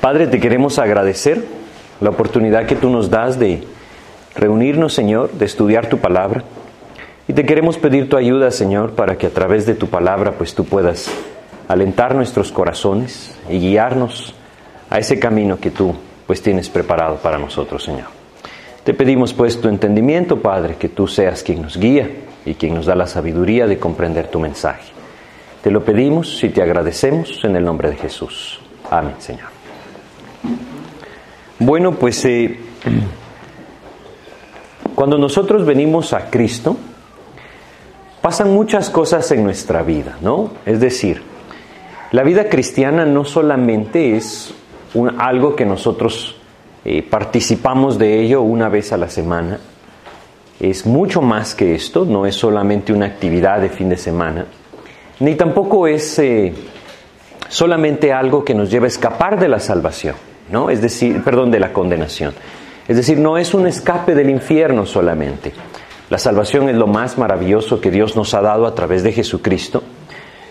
Padre, te queremos agradecer la oportunidad que tú nos das de reunirnos, Señor, de estudiar tu palabra. Y te queremos pedir tu ayuda, Señor, para que a través de tu palabra, pues tú puedas alentar nuestros corazones y guiarnos a ese camino que tú, pues tienes preparado para nosotros, Señor. Te pedimos, pues, tu entendimiento, Padre, que tú seas quien nos guía y quien nos da la sabiduría de comprender tu mensaje. Te lo pedimos y te agradecemos en el nombre de Jesús. Amén, Señor. Bueno, pues eh, cuando nosotros venimos a Cristo, pasan muchas cosas en nuestra vida, ¿no? Es decir, la vida cristiana no solamente es algo que nosotros eh, participamos de ello una vez a la semana, es mucho más que esto, no es solamente una actividad de fin de semana, ni tampoco es eh, solamente algo que nos lleva a escapar de la salvación, ¿no? Es decir, perdón, de la condenación. Es decir, no es un escape del infierno solamente. La salvación es lo más maravilloso que Dios nos ha dado a través de Jesucristo.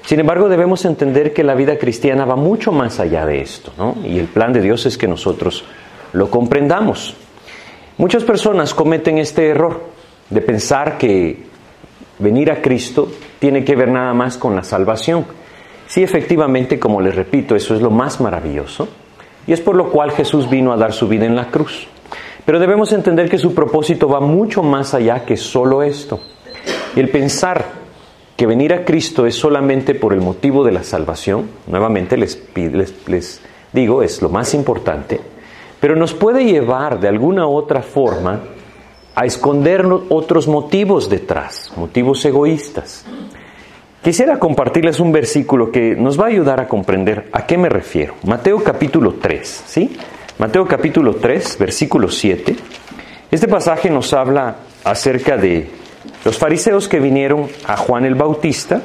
Sin embargo, debemos entender que la vida cristiana va mucho más allá de esto, ¿no? Y el plan de Dios es que nosotros lo comprendamos. Muchas personas cometen este error de pensar que venir a Cristo tiene que ver nada más con la salvación. Sí, efectivamente, como les repito, eso es lo más maravilloso y es por lo cual Jesús vino a dar su vida en la cruz. Pero debemos entender que su propósito va mucho más allá que solo esto. El pensar que venir a Cristo es solamente por el motivo de la salvación, nuevamente les, les, les digo, es lo más importante, pero nos puede llevar de alguna otra forma a esconder otros motivos detrás, motivos egoístas. Quisiera compartirles un versículo que nos va a ayudar a comprender a qué me refiero. Mateo capítulo 3, ¿sí? Mateo capítulo 3, versículo 7. Este pasaje nos habla acerca de los fariseos que vinieron a Juan el Bautista.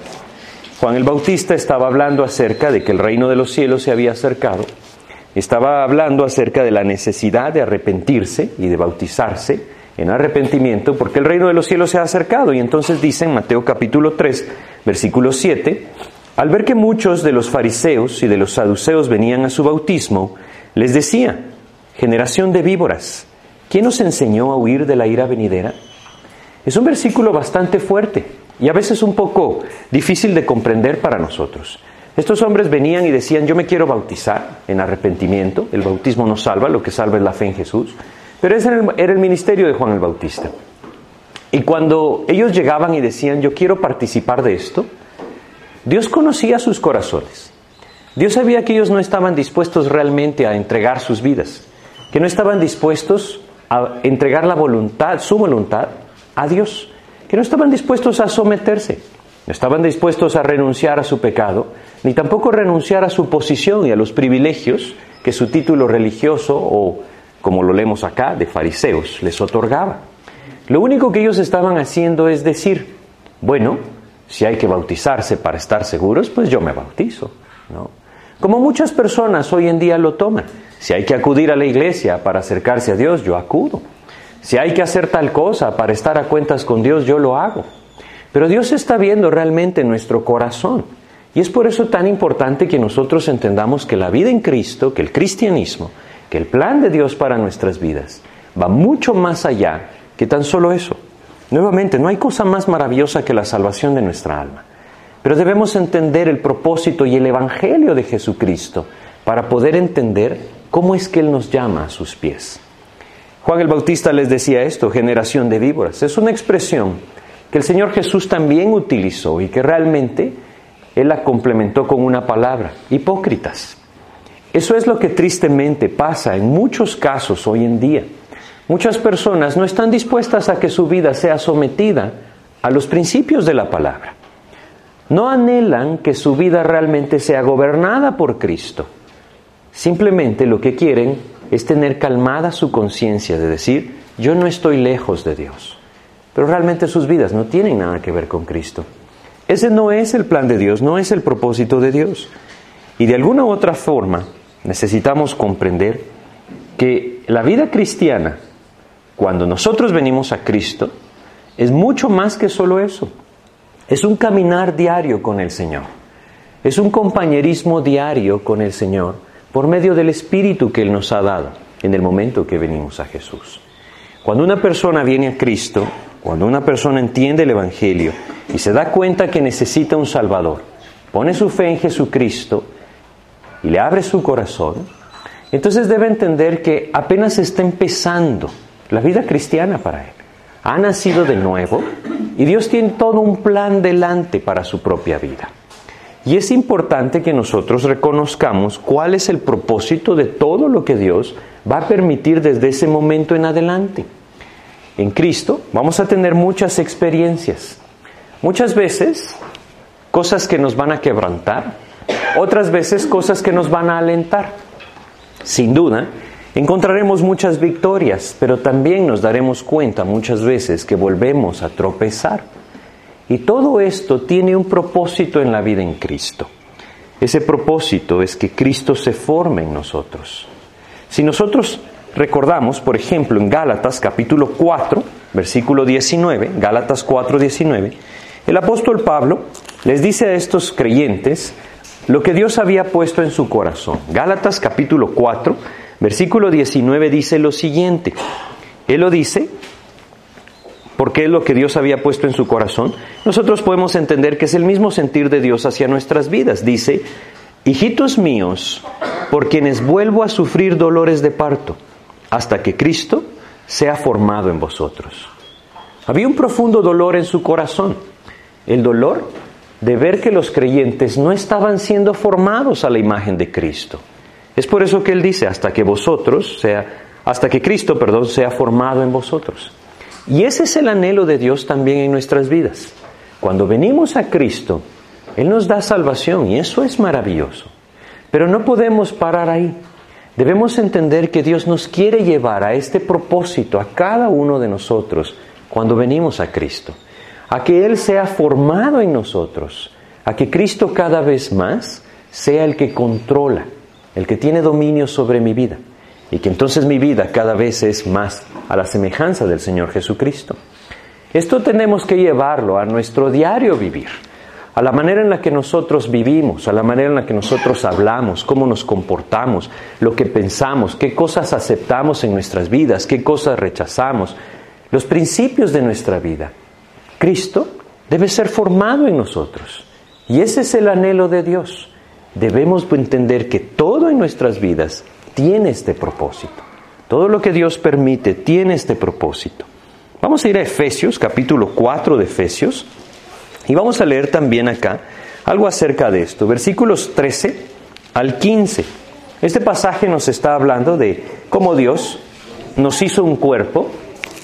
Juan el Bautista estaba hablando acerca de que el reino de los cielos se había acercado. Estaba hablando acerca de la necesidad de arrepentirse y de bautizarse en arrepentimiento porque el reino de los cielos se ha acercado. Y entonces dice en Mateo capítulo 3, versículo 7, al ver que muchos de los fariseos y de los saduceos venían a su bautismo, les decía, generación de víboras, ¿quién os enseñó a huir de la ira venidera? Es un versículo bastante fuerte y a veces un poco difícil de comprender para nosotros. Estos hombres venían y decían, yo me quiero bautizar en arrepentimiento, el bautismo no salva, lo que salva es la fe en Jesús. Pero ese era el ministerio de Juan el Bautista. Y cuando ellos llegaban y decían, yo quiero participar de esto, Dios conocía sus corazones. Dios sabía que ellos no estaban dispuestos realmente a entregar sus vidas, que no estaban dispuestos a entregar la voluntad, su voluntad, a Dios, que no estaban dispuestos a someterse, no estaban dispuestos a renunciar a su pecado, ni tampoco renunciar a su posición y a los privilegios que su título religioso o como lo leemos acá, de fariseos, les otorgaba. Lo único que ellos estaban haciendo es decir, bueno, si hay que bautizarse para estar seguros, pues yo me bautizo. ¿no? Como muchas personas hoy en día lo toman. Si hay que acudir a la iglesia para acercarse a Dios, yo acudo. Si hay que hacer tal cosa para estar a cuentas con Dios, yo lo hago. Pero Dios está viendo realmente nuestro corazón. Y es por eso tan importante que nosotros entendamos que la vida en Cristo, que el cristianismo, que el plan de Dios para nuestras vidas va mucho más allá que tan solo eso. Nuevamente, no hay cosa más maravillosa que la salvación de nuestra alma. Pero debemos entender el propósito y el Evangelio de Jesucristo para poder entender cómo es que Él nos llama a sus pies. Juan el Bautista les decía esto, generación de víboras. Es una expresión que el Señor Jesús también utilizó y que realmente Él la complementó con una palabra, hipócritas. Eso es lo que tristemente pasa en muchos casos hoy en día. Muchas personas no están dispuestas a que su vida sea sometida a los principios de la palabra. No anhelan que su vida realmente sea gobernada por Cristo. Simplemente lo que quieren es tener calmada su conciencia de decir, yo no estoy lejos de Dios. Pero realmente sus vidas no tienen nada que ver con Cristo. Ese no es el plan de Dios, no es el propósito de Dios. Y de alguna u otra forma, necesitamos comprender que la vida cristiana, cuando nosotros venimos a Cristo, es mucho más que solo eso. Es un caminar diario con el Señor. Es un compañerismo diario con el Señor por medio del Espíritu que Él nos ha dado en el momento que venimos a Jesús. Cuando una persona viene a Cristo, cuando una persona entiende el Evangelio y se da cuenta que necesita un Salvador, pone su fe en Jesucristo y le abre su corazón, entonces debe entender que apenas está empezando la vida cristiana para él. Ha nacido de nuevo y Dios tiene todo un plan delante para su propia vida. Y es importante que nosotros reconozcamos cuál es el propósito de todo lo que Dios va a permitir desde ese momento en adelante. En Cristo vamos a tener muchas experiencias. Muchas veces cosas que nos van a quebrantar, otras veces cosas que nos van a alentar. Sin duda, encontraremos muchas victorias, pero también nos daremos cuenta muchas veces que volvemos a tropezar. Y todo esto tiene un propósito en la vida en Cristo. Ese propósito es que Cristo se forme en nosotros. Si nosotros recordamos, por ejemplo, en Gálatas capítulo 4, versículo 19, Gálatas 4, 19, el apóstol Pablo les dice a estos creyentes lo que Dios había puesto en su corazón. Gálatas capítulo 4, versículo 19 dice lo siguiente. Él lo dice porque es lo que Dios había puesto en su corazón. Nosotros podemos entender que es el mismo sentir de Dios hacia nuestras vidas. Dice, hijitos míos, por quienes vuelvo a sufrir dolores de parto, hasta que Cristo sea formado en vosotros. Había un profundo dolor en su corazón, el dolor de ver que los creyentes no estaban siendo formados a la imagen de Cristo. Es por eso que él dice, hasta que vosotros sea, hasta que Cristo, perdón, sea formado en vosotros. Y ese es el anhelo de Dios también en nuestras vidas. Cuando venimos a Cristo, Él nos da salvación y eso es maravilloso. Pero no podemos parar ahí. Debemos entender que Dios nos quiere llevar a este propósito, a cada uno de nosotros, cuando venimos a Cristo. A que Él sea formado en nosotros, a que Cristo cada vez más sea el que controla, el que tiene dominio sobre mi vida, y que entonces mi vida cada vez es más a la semejanza del Señor Jesucristo. Esto tenemos que llevarlo a nuestro diario vivir a la manera en la que nosotros vivimos, a la manera en la que nosotros hablamos, cómo nos comportamos, lo que pensamos, qué cosas aceptamos en nuestras vidas, qué cosas rechazamos, los principios de nuestra vida. Cristo debe ser formado en nosotros. Y ese es el anhelo de Dios. Debemos entender que todo en nuestras vidas tiene este propósito. Todo lo que Dios permite tiene este propósito. Vamos a ir a Efesios, capítulo 4 de Efesios. Y vamos a leer también acá algo acerca de esto, versículos 13 al 15. Este pasaje nos está hablando de cómo Dios nos hizo un cuerpo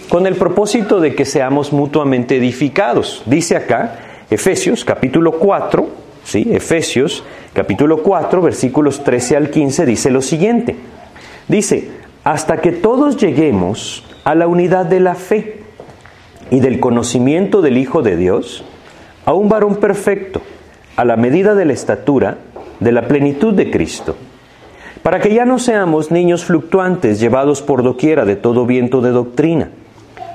con el propósito de que seamos mutuamente edificados. Dice acá, Efesios capítulo 4, ¿sí? Efesios capítulo 4, versículos 13 al 15, dice lo siguiente. Dice, hasta que todos lleguemos a la unidad de la fe y del conocimiento del Hijo de Dios, a un varón perfecto, a la medida de la estatura, de la plenitud de Cristo, para que ya no seamos niños fluctuantes llevados por doquiera de todo viento de doctrina,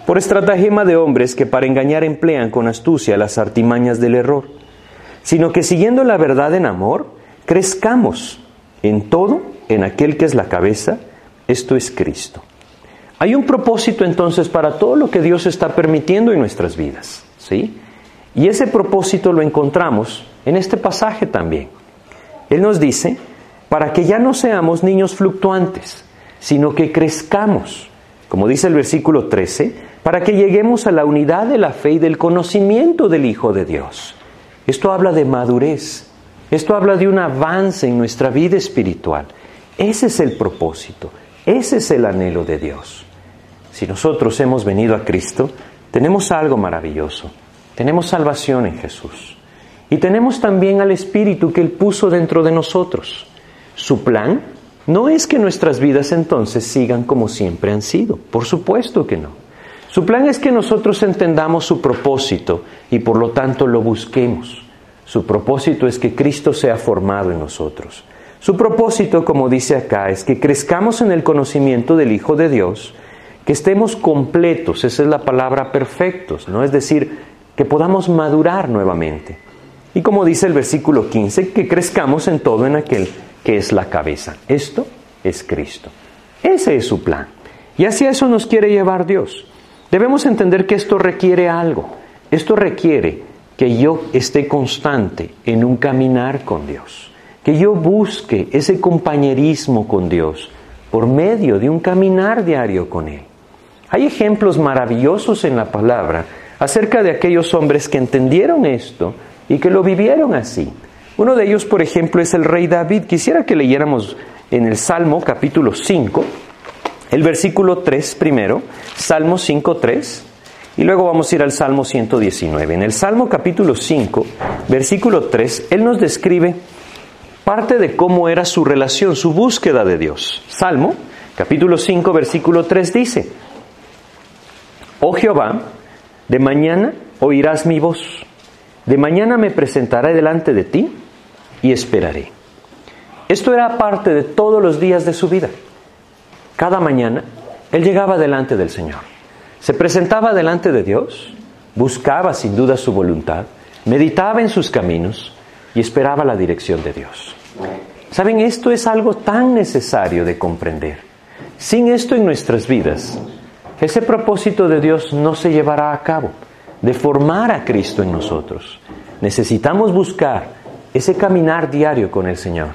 por estratagema de hombres que para engañar emplean con astucia las artimañas del error, sino que siguiendo la verdad en amor, crezcamos en todo en aquel que es la cabeza, esto es Cristo. Hay un propósito entonces para todo lo que Dios está permitiendo en nuestras vidas, ¿sí? Y ese propósito lo encontramos en este pasaje también. Él nos dice, para que ya no seamos niños fluctuantes, sino que crezcamos, como dice el versículo 13, para que lleguemos a la unidad de la fe y del conocimiento del Hijo de Dios. Esto habla de madurez, esto habla de un avance en nuestra vida espiritual. Ese es el propósito, ese es el anhelo de Dios. Si nosotros hemos venido a Cristo, tenemos algo maravilloso tenemos salvación en Jesús. Y tenemos también al Espíritu que Él puso dentro de nosotros. Su plan no es que nuestras vidas entonces sigan como siempre han sido. Por supuesto que no. Su plan es que nosotros entendamos su propósito y por lo tanto lo busquemos. Su propósito es que Cristo sea formado en nosotros. Su propósito, como dice acá, es que crezcamos en el conocimiento del Hijo de Dios, que estemos completos, esa es la palabra perfectos, ¿no? Es decir, que podamos madurar nuevamente. Y como dice el versículo 15, que crezcamos en todo en aquel que es la cabeza. Esto es Cristo. Ese es su plan. Y hacia eso nos quiere llevar Dios. Debemos entender que esto requiere algo. Esto requiere que yo esté constante en un caminar con Dios. Que yo busque ese compañerismo con Dios por medio de un caminar diario con Él. Hay ejemplos maravillosos en la palabra acerca de aquellos hombres que entendieron esto y que lo vivieron así. Uno de ellos, por ejemplo, es el rey David. Quisiera que leyéramos en el Salmo capítulo 5, el versículo 3 primero, Salmo 5, 3, y luego vamos a ir al Salmo 119. En el Salmo capítulo 5, versículo 3, él nos describe parte de cómo era su relación, su búsqueda de Dios. Salmo capítulo 5, versículo 3 dice, Oh Jehová, de mañana oirás mi voz, de mañana me presentaré delante de ti y esperaré. Esto era parte de todos los días de su vida. Cada mañana él llegaba delante del Señor, se presentaba delante de Dios, buscaba sin duda su voluntad, meditaba en sus caminos y esperaba la dirección de Dios. Saben, esto es algo tan necesario de comprender. Sin esto en nuestras vidas, ese propósito de Dios no se llevará a cabo, de formar a Cristo en nosotros. Necesitamos buscar ese caminar diario con el Señor.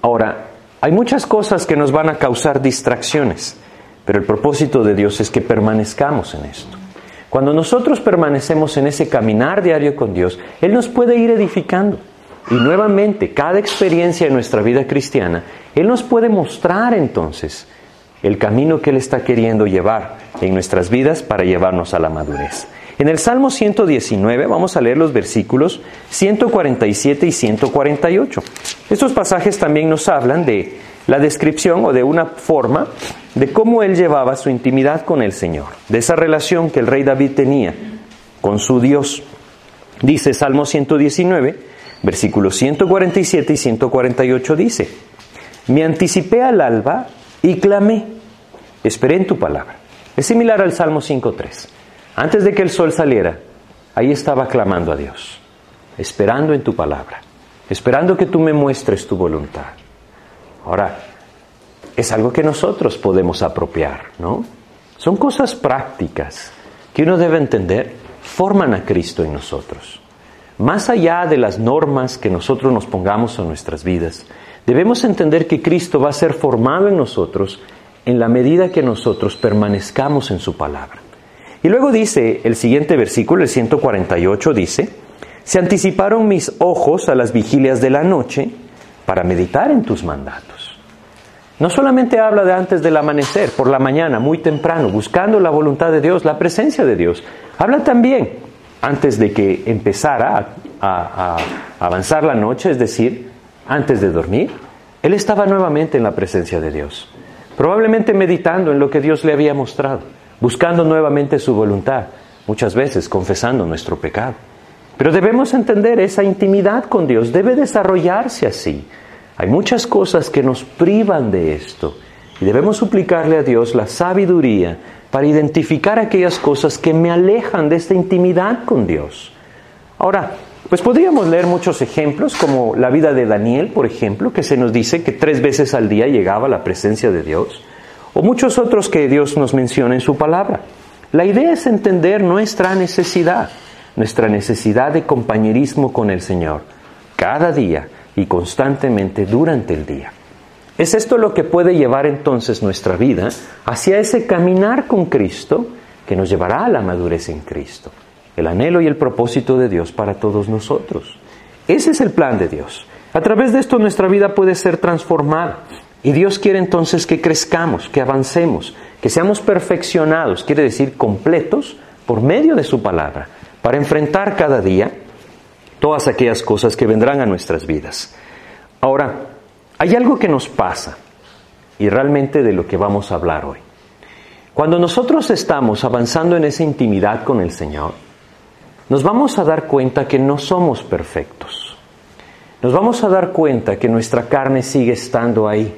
Ahora, hay muchas cosas que nos van a causar distracciones, pero el propósito de Dios es que permanezcamos en esto. Cuando nosotros permanecemos en ese caminar diario con Dios, Él nos puede ir edificando. Y nuevamente, cada experiencia de nuestra vida cristiana, Él nos puede mostrar entonces el camino que Él está queriendo llevar en nuestras vidas para llevarnos a la madurez. En el Salmo 119 vamos a leer los versículos 147 y 148. Estos pasajes también nos hablan de la descripción o de una forma de cómo él llevaba su intimidad con el Señor, de esa relación que el rey David tenía con su Dios. Dice Salmo 119, versículos 147 y 148 dice, me anticipé al alba y clamé, esperé en tu palabra. Es similar al Salmo 5.3. Antes de que el sol saliera, ahí estaba clamando a Dios, esperando en tu palabra, esperando que tú me muestres tu voluntad. Ahora, es algo que nosotros podemos apropiar, ¿no? Son cosas prácticas que uno debe entender, forman a Cristo en nosotros. Más allá de las normas que nosotros nos pongamos en nuestras vidas, debemos entender que Cristo va a ser formado en nosotros en la medida que nosotros permanezcamos en su palabra. Y luego dice el siguiente versículo, el 148, dice, se anticiparon mis ojos a las vigilias de la noche para meditar en tus mandatos. No solamente habla de antes del amanecer, por la mañana, muy temprano, buscando la voluntad de Dios, la presencia de Dios. Habla también antes de que empezara a, a avanzar la noche, es decir, antes de dormir. Él estaba nuevamente en la presencia de Dios, probablemente meditando en lo que Dios le había mostrado buscando nuevamente su voluntad, muchas veces confesando nuestro pecado. Pero debemos entender esa intimidad con Dios, debe desarrollarse así. Hay muchas cosas que nos privan de esto y debemos suplicarle a Dios la sabiduría para identificar aquellas cosas que me alejan de esta intimidad con Dios. Ahora, pues podríamos leer muchos ejemplos, como la vida de Daniel, por ejemplo, que se nos dice que tres veces al día llegaba a la presencia de Dios o muchos otros que Dios nos menciona en su palabra. La idea es entender nuestra necesidad, nuestra necesidad de compañerismo con el Señor, cada día y constantemente durante el día. Es esto lo que puede llevar entonces nuestra vida hacia ese caminar con Cristo que nos llevará a la madurez en Cristo, el anhelo y el propósito de Dios para todos nosotros. Ese es el plan de Dios. A través de esto nuestra vida puede ser transformada. Y Dios quiere entonces que crezcamos, que avancemos, que seamos perfeccionados, quiere decir completos, por medio de su palabra, para enfrentar cada día todas aquellas cosas que vendrán a nuestras vidas. Ahora, hay algo que nos pasa, y realmente de lo que vamos a hablar hoy. Cuando nosotros estamos avanzando en esa intimidad con el Señor, nos vamos a dar cuenta que no somos perfectos. Nos vamos a dar cuenta que nuestra carne sigue estando ahí,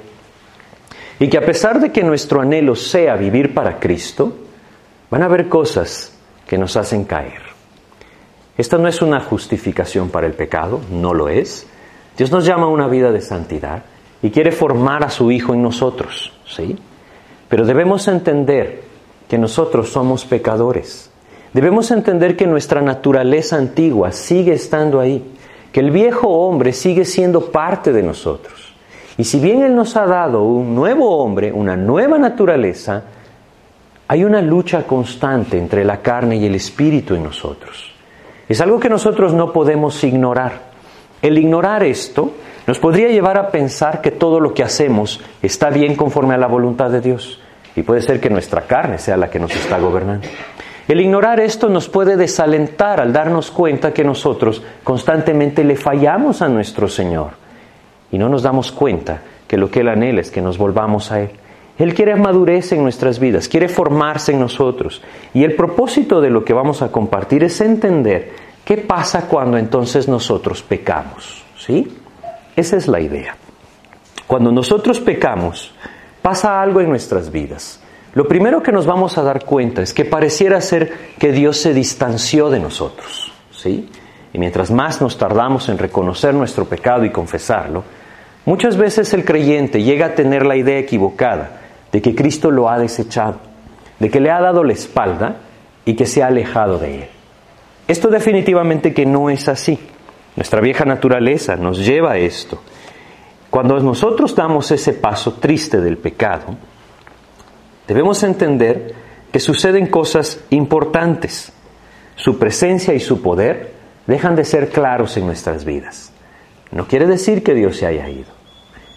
y que a pesar de que nuestro anhelo sea vivir para Cristo, van a haber cosas que nos hacen caer. Esta no es una justificación para el pecado, no lo es. Dios nos llama a una vida de santidad y quiere formar a su Hijo en nosotros, ¿sí? Pero debemos entender que nosotros somos pecadores. Debemos entender que nuestra naturaleza antigua sigue estando ahí, que el viejo hombre sigue siendo parte de nosotros. Y si bien Él nos ha dado un nuevo hombre, una nueva naturaleza, hay una lucha constante entre la carne y el espíritu en nosotros. Es algo que nosotros no podemos ignorar. El ignorar esto nos podría llevar a pensar que todo lo que hacemos está bien conforme a la voluntad de Dios. Y puede ser que nuestra carne sea la que nos está gobernando. El ignorar esto nos puede desalentar al darnos cuenta que nosotros constantemente le fallamos a nuestro Señor. Y no nos damos cuenta que lo que Él anhela es que nos volvamos a Él. Él quiere madurez en nuestras vidas, quiere formarse en nosotros. Y el propósito de lo que vamos a compartir es entender qué pasa cuando entonces nosotros pecamos. ¿Sí? Esa es la idea. Cuando nosotros pecamos, pasa algo en nuestras vidas. Lo primero que nos vamos a dar cuenta es que pareciera ser que Dios se distanció de nosotros, ¿sí? Y mientras más nos tardamos en reconocer nuestro pecado y confesarlo, muchas veces el creyente llega a tener la idea equivocada de que Cristo lo ha desechado, de que le ha dado la espalda y que se ha alejado de él. Esto definitivamente que no es así. Nuestra vieja naturaleza nos lleva a esto. Cuando nosotros damos ese paso triste del pecado, debemos entender que suceden cosas importantes. Su presencia y su poder dejan de ser claros en nuestras vidas. No quiere decir que Dios se haya ido.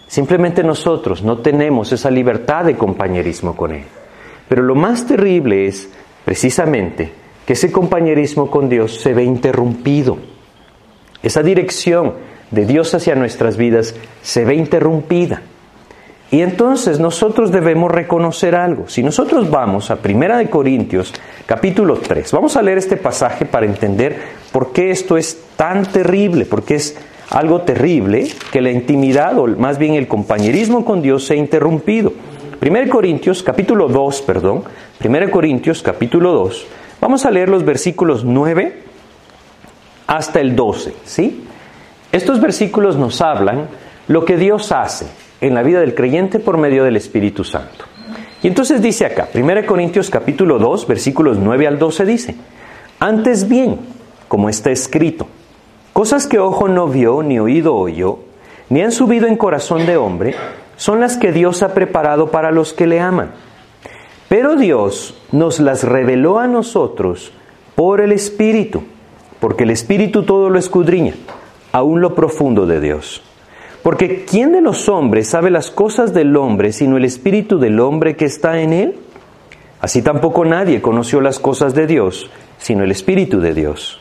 Simplemente nosotros no tenemos esa libertad de compañerismo con Él. Pero lo más terrible es precisamente que ese compañerismo con Dios se ve interrumpido. Esa dirección de Dios hacia nuestras vidas se ve interrumpida. Y entonces nosotros debemos reconocer algo. Si nosotros vamos a Primera de Corintios, capítulo 3, vamos a leer este pasaje para entender por qué esto es tan terrible, porque es algo terrible que la intimidad o más bien el compañerismo con Dios se ha interrumpido. 1 Corintios capítulo 2, perdón, 1 Corintios capítulo 2, vamos a leer los versículos 9 hasta el 12, ¿sí? Estos versículos nos hablan lo que Dios hace en la vida del creyente por medio del Espíritu Santo. Y entonces dice acá, 1 Corintios capítulo 2, versículos 9 al 12 dice, antes bien, como está escrito, Cosas que ojo no vio, ni oído oyó, ni han subido en corazón de hombre, son las que Dios ha preparado para los que le aman. Pero Dios nos las reveló a nosotros por el Espíritu, porque el Espíritu todo lo escudriña, aún lo profundo de Dios. Porque ¿quién de los hombres sabe las cosas del hombre sino el Espíritu del hombre que está en él? Así tampoco nadie conoció las cosas de Dios, sino el Espíritu de Dios.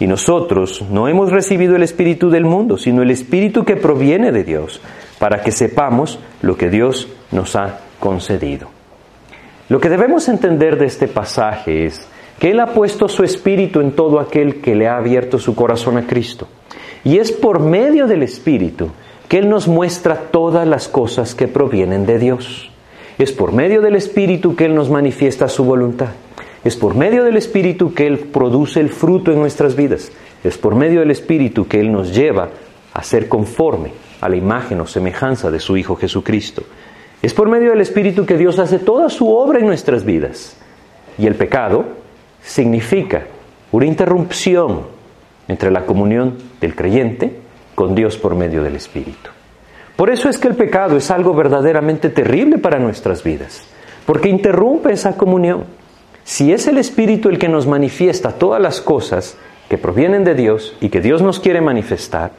Y nosotros no hemos recibido el Espíritu del mundo, sino el Espíritu que proviene de Dios, para que sepamos lo que Dios nos ha concedido. Lo que debemos entender de este pasaje es que Él ha puesto su Espíritu en todo aquel que le ha abierto su corazón a Cristo. Y es por medio del Espíritu que Él nos muestra todas las cosas que provienen de Dios. Es por medio del Espíritu que Él nos manifiesta su voluntad. Es por medio del Espíritu que Él produce el fruto en nuestras vidas. Es por medio del Espíritu que Él nos lleva a ser conforme a la imagen o semejanza de su Hijo Jesucristo. Es por medio del Espíritu que Dios hace toda su obra en nuestras vidas. Y el pecado significa una interrupción entre la comunión del creyente con Dios por medio del Espíritu. Por eso es que el pecado es algo verdaderamente terrible para nuestras vidas, porque interrumpe esa comunión. Si es el Espíritu el que nos manifiesta todas las cosas que provienen de Dios y que Dios nos quiere manifestar,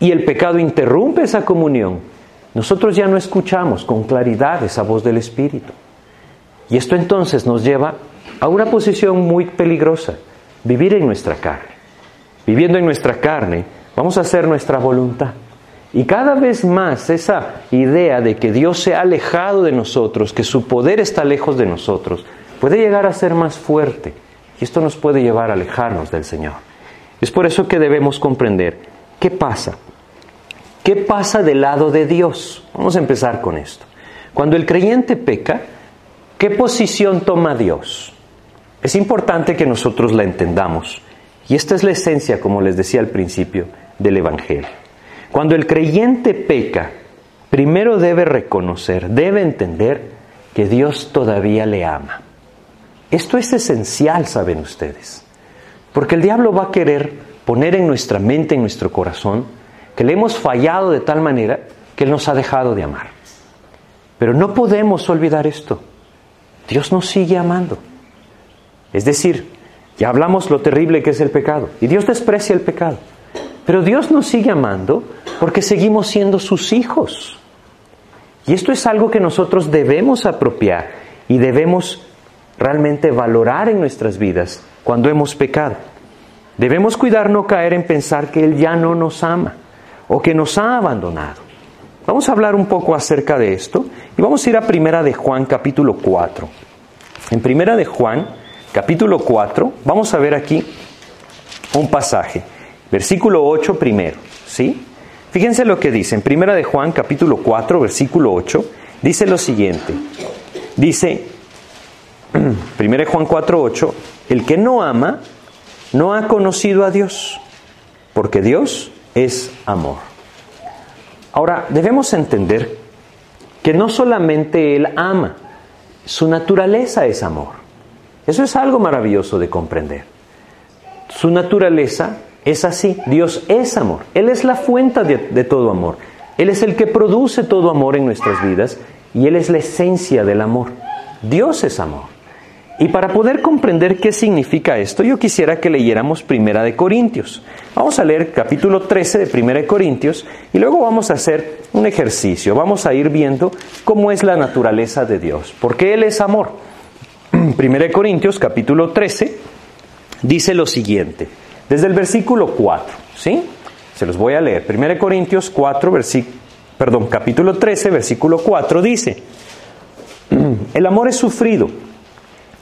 y el pecado interrumpe esa comunión, nosotros ya no escuchamos con claridad esa voz del Espíritu. Y esto entonces nos lleva a una posición muy peligrosa, vivir en nuestra carne. Viviendo en nuestra carne, vamos a hacer nuestra voluntad. Y cada vez más esa idea de que Dios se ha alejado de nosotros, que su poder está lejos de nosotros, puede llegar a ser más fuerte y esto nos puede llevar a alejarnos del Señor. Es por eso que debemos comprender qué pasa. ¿Qué pasa del lado de Dios? Vamos a empezar con esto. Cuando el creyente peca, ¿qué posición toma Dios? Es importante que nosotros la entendamos. Y esta es la esencia, como les decía al principio, del Evangelio. Cuando el creyente peca, primero debe reconocer, debe entender que Dios todavía le ama. Esto es esencial, saben ustedes, porque el diablo va a querer poner en nuestra mente, en nuestro corazón, que le hemos fallado de tal manera que Él nos ha dejado de amar. Pero no podemos olvidar esto. Dios nos sigue amando. Es decir, ya hablamos lo terrible que es el pecado y Dios desprecia el pecado. Pero Dios nos sigue amando porque seguimos siendo sus hijos. Y esto es algo que nosotros debemos apropiar y debemos realmente valorar en nuestras vidas cuando hemos pecado. Debemos cuidar no caer en pensar que Él ya no nos ama o que nos ha abandonado. Vamos a hablar un poco acerca de esto y vamos a ir a Primera de Juan capítulo 4. En Primera de Juan capítulo 4 vamos a ver aquí un pasaje, versículo 8 primero, ¿sí? Fíjense lo que dice en Primera de Juan capítulo 4 versículo 8 dice lo siguiente. Dice 1 Juan 4:8, el que no ama no ha conocido a Dios, porque Dios es amor. Ahora, debemos entender que no solamente Él ama, su naturaleza es amor. Eso es algo maravilloso de comprender. Su naturaleza es así, Dios es amor, Él es la fuente de, de todo amor, Él es el que produce todo amor en nuestras vidas y Él es la esencia del amor. Dios es amor. Y para poder comprender qué significa esto, yo quisiera que leyéramos Primera de Corintios. Vamos a leer capítulo 13 de Primera de Corintios y luego vamos a hacer un ejercicio. Vamos a ir viendo cómo es la naturaleza de Dios, porque Él es amor. Primera de Corintios capítulo 13 dice lo siguiente, desde el versículo 4, ¿sí? Se los voy a leer. Primera de Corintios 4, perdón, capítulo 13, versículo 4 dice, el amor es sufrido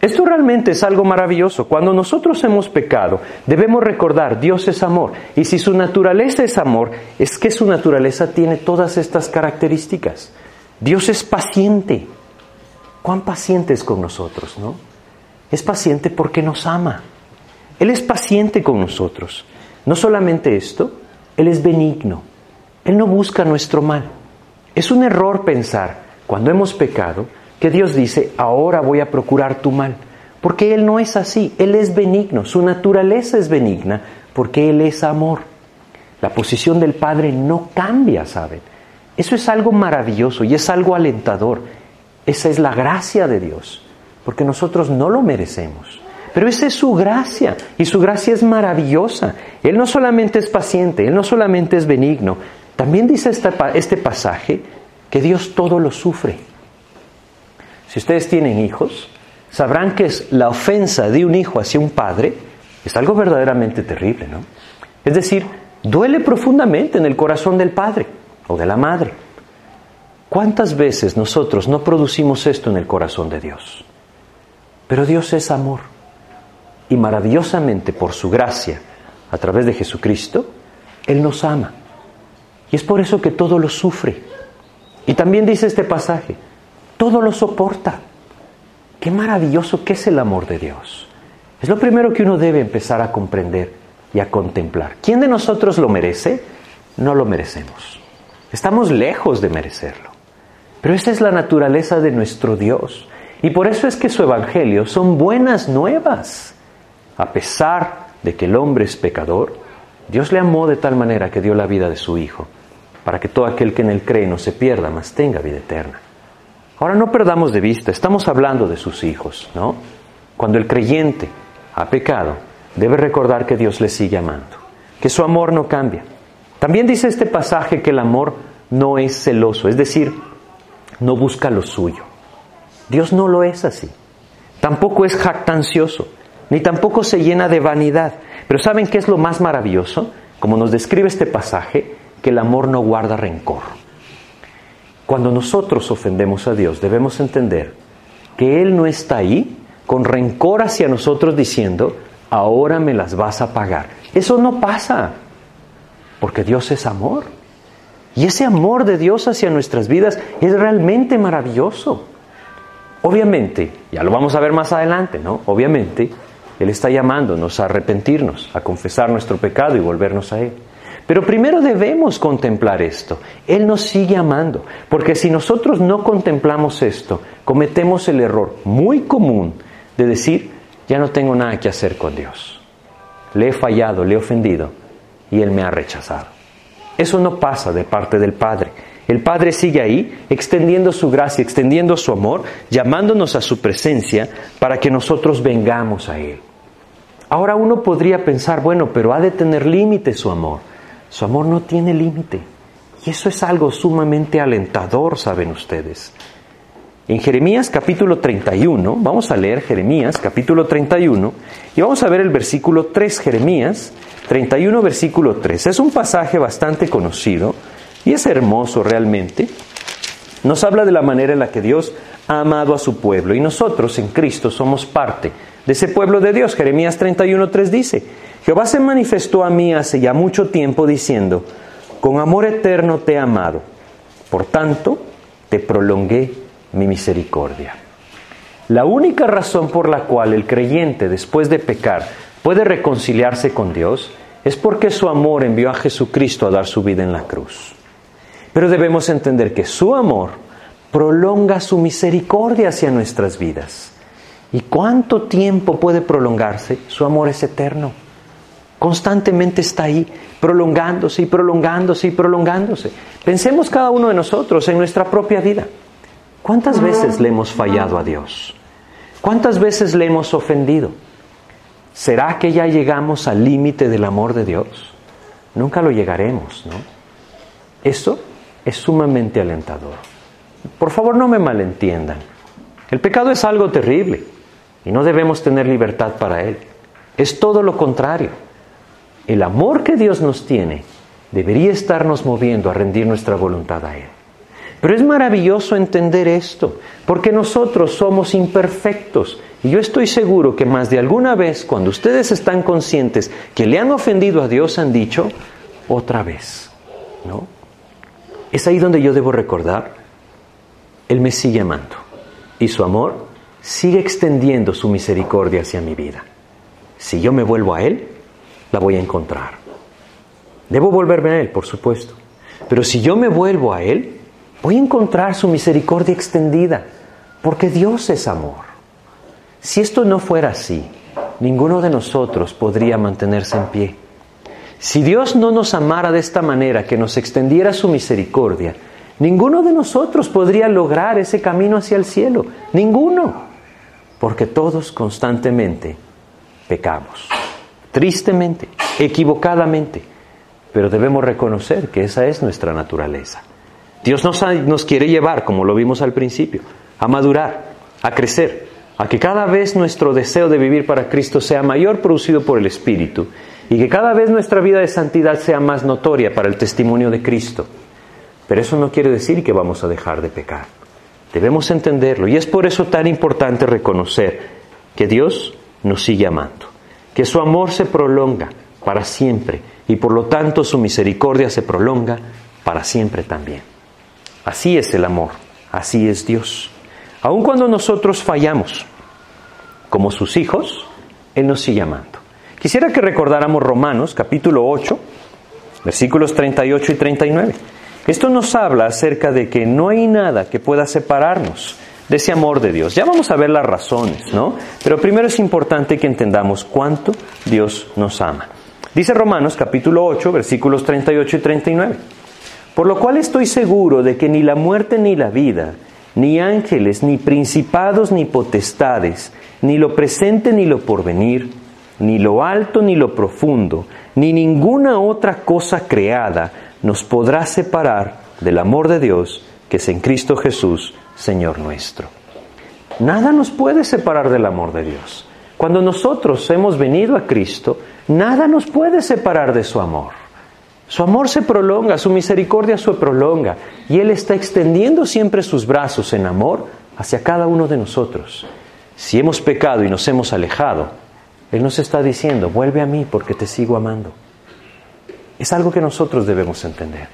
Esto realmente es algo maravilloso. Cuando nosotros hemos pecado, debemos recordar, Dios es amor. Y si su naturaleza es amor, es que su naturaleza tiene todas estas características. Dios es paciente. ¿Cuán paciente es con nosotros, no? Es paciente porque nos ama. Él es paciente con nosotros. No solamente esto, Él es benigno. Él no busca nuestro mal. Es un error pensar, cuando hemos pecado, que Dios dice, ahora voy a procurar tu mal. Porque Él no es así, Él es benigno, su naturaleza es benigna, porque Él es amor. La posición del Padre no cambia, ¿saben? Eso es algo maravilloso y es algo alentador. Esa es la gracia de Dios, porque nosotros no lo merecemos. Pero esa es su gracia y su gracia es maravillosa. Él no solamente es paciente, Él no solamente es benigno, también dice este pasaje que Dios todo lo sufre. Si ustedes tienen hijos, sabrán que es la ofensa de un hijo hacia un padre es algo verdaderamente terrible, ¿no? Es decir, duele profundamente en el corazón del padre o de la madre. ¿Cuántas veces nosotros no producimos esto en el corazón de Dios? Pero Dios es amor. Y maravillosamente por su gracia, a través de Jesucristo, Él nos ama. Y es por eso que todo lo sufre. Y también dice este pasaje, todo lo soporta. Qué maravilloso que es el amor de Dios. Es lo primero que uno debe empezar a comprender y a contemplar. ¿Quién de nosotros lo merece? No lo merecemos. Estamos lejos de merecerlo. Pero esa es la naturaleza de nuestro Dios. Y por eso es que su Evangelio son buenas nuevas. A pesar de que el hombre es pecador, Dios le amó de tal manera que dio la vida de su Hijo, para que todo aquel que en él cree no se pierda, mas tenga vida eterna. Ahora no perdamos de vista, estamos hablando de sus hijos, ¿no? Cuando el creyente ha pecado, debe recordar que Dios le sigue amando, que su amor no cambia. También dice este pasaje que el amor no es celoso, es decir, no busca lo suyo. Dios no lo es así. Tampoco es jactancioso, ni tampoco se llena de vanidad. Pero ¿saben qué es lo más maravilloso? Como nos describe este pasaje, que el amor no guarda rencor. Cuando nosotros ofendemos a Dios, debemos entender que Él no está ahí con rencor hacia nosotros diciendo, ahora me las vas a pagar. Eso no pasa, porque Dios es amor. Y ese amor de Dios hacia nuestras vidas es realmente maravilloso. Obviamente, ya lo vamos a ver más adelante, ¿no? Obviamente, Él está llamándonos a arrepentirnos, a confesar nuestro pecado y volvernos a Él. Pero primero debemos contemplar esto. Él nos sigue amando, porque si nosotros no contemplamos esto, cometemos el error muy común de decir, ya no tengo nada que hacer con Dios. Le he fallado, le he ofendido y Él me ha rechazado. Eso no pasa de parte del Padre. El Padre sigue ahí, extendiendo su gracia, extendiendo su amor, llamándonos a su presencia para que nosotros vengamos a Él. Ahora uno podría pensar, bueno, pero ha de tener límite su amor. Su amor no tiene límite. Y eso es algo sumamente alentador, saben ustedes. En Jeremías capítulo 31, vamos a leer Jeremías capítulo 31 y vamos a ver el versículo 3, Jeremías 31, versículo 3. Es un pasaje bastante conocido y es hermoso realmente. Nos habla de la manera en la que Dios ha amado a su pueblo y nosotros en Cristo somos parte de ese pueblo de Dios. Jeremías 31.3 dice, Jehová se manifestó a mí hace ya mucho tiempo diciendo, con amor eterno te he amado, por tanto te prolongué mi misericordia. La única razón por la cual el creyente después de pecar puede reconciliarse con Dios es porque su amor envió a Jesucristo a dar su vida en la cruz. Pero debemos entender que su amor prolonga su misericordia hacia nuestras vidas. ¿Y cuánto tiempo puede prolongarse? Su amor es eterno. Constantemente está ahí, prolongándose y prolongándose y prolongándose. Pensemos cada uno de nosotros en nuestra propia vida. ¿Cuántas veces le hemos fallado a Dios? ¿Cuántas veces le hemos ofendido? ¿Será que ya llegamos al límite del amor de Dios? Nunca lo llegaremos, ¿no? Eso es sumamente alentador. Por favor, no me malentiendan. El pecado es algo terrible y no debemos tener libertad para él. Es todo lo contrario. El amor que Dios nos tiene debería estarnos moviendo a rendir nuestra voluntad a Él. Pero es maravilloso entender esto, porque nosotros somos imperfectos. Y yo estoy seguro que más de alguna vez, cuando ustedes están conscientes que le han ofendido a Dios, han dicho, otra vez. ¿No? Es ahí donde yo debo recordar, Él me sigue amando y su amor sigue extendiendo su misericordia hacia mi vida. Si yo me vuelvo a Él, la voy a encontrar. Debo volverme a Él, por supuesto. Pero si yo me vuelvo a Él, voy a encontrar su misericordia extendida, porque Dios es amor. Si esto no fuera así, ninguno de nosotros podría mantenerse en pie. Si Dios no nos amara de esta manera, que nos extendiera su misericordia, ninguno de nosotros podría lograr ese camino hacia el cielo. Ninguno. Porque todos constantemente pecamos. Tristemente, equivocadamente. Pero debemos reconocer que esa es nuestra naturaleza. Dios nos, nos quiere llevar, como lo vimos al principio, a madurar, a crecer, a que cada vez nuestro deseo de vivir para Cristo sea mayor producido por el Espíritu y que cada vez nuestra vida de santidad sea más notoria para el testimonio de Cristo. Pero eso no quiere decir que vamos a dejar de pecar. Debemos entenderlo y es por eso tan importante reconocer que Dios nos sigue amando, que su amor se prolonga para siempre y por lo tanto su misericordia se prolonga para siempre también. Así es el amor, así es Dios. Aun cuando nosotros fallamos como sus hijos, Él nos sigue amando. Quisiera que recordáramos Romanos capítulo 8, versículos 38 y 39. Esto nos habla acerca de que no hay nada que pueda separarnos de ese amor de Dios. Ya vamos a ver las razones, ¿no? Pero primero es importante que entendamos cuánto Dios nos ama. Dice Romanos capítulo 8, versículos 38 y 39. Por lo cual estoy seguro de que ni la muerte ni la vida, ni ángeles, ni principados, ni potestades, ni lo presente ni lo porvenir, ni lo alto ni lo profundo, ni ninguna otra cosa creada nos podrá separar del amor de Dios que es en Cristo Jesús, Señor nuestro. Nada nos puede separar del amor de Dios. Cuando nosotros hemos venido a Cristo, nada nos puede separar de su amor. Su amor se prolonga, su misericordia se prolonga y Él está extendiendo siempre sus brazos en amor hacia cada uno de nosotros. Si hemos pecado y nos hemos alejado, Él nos está diciendo, vuelve a mí porque te sigo amando. Es algo que nosotros debemos entender.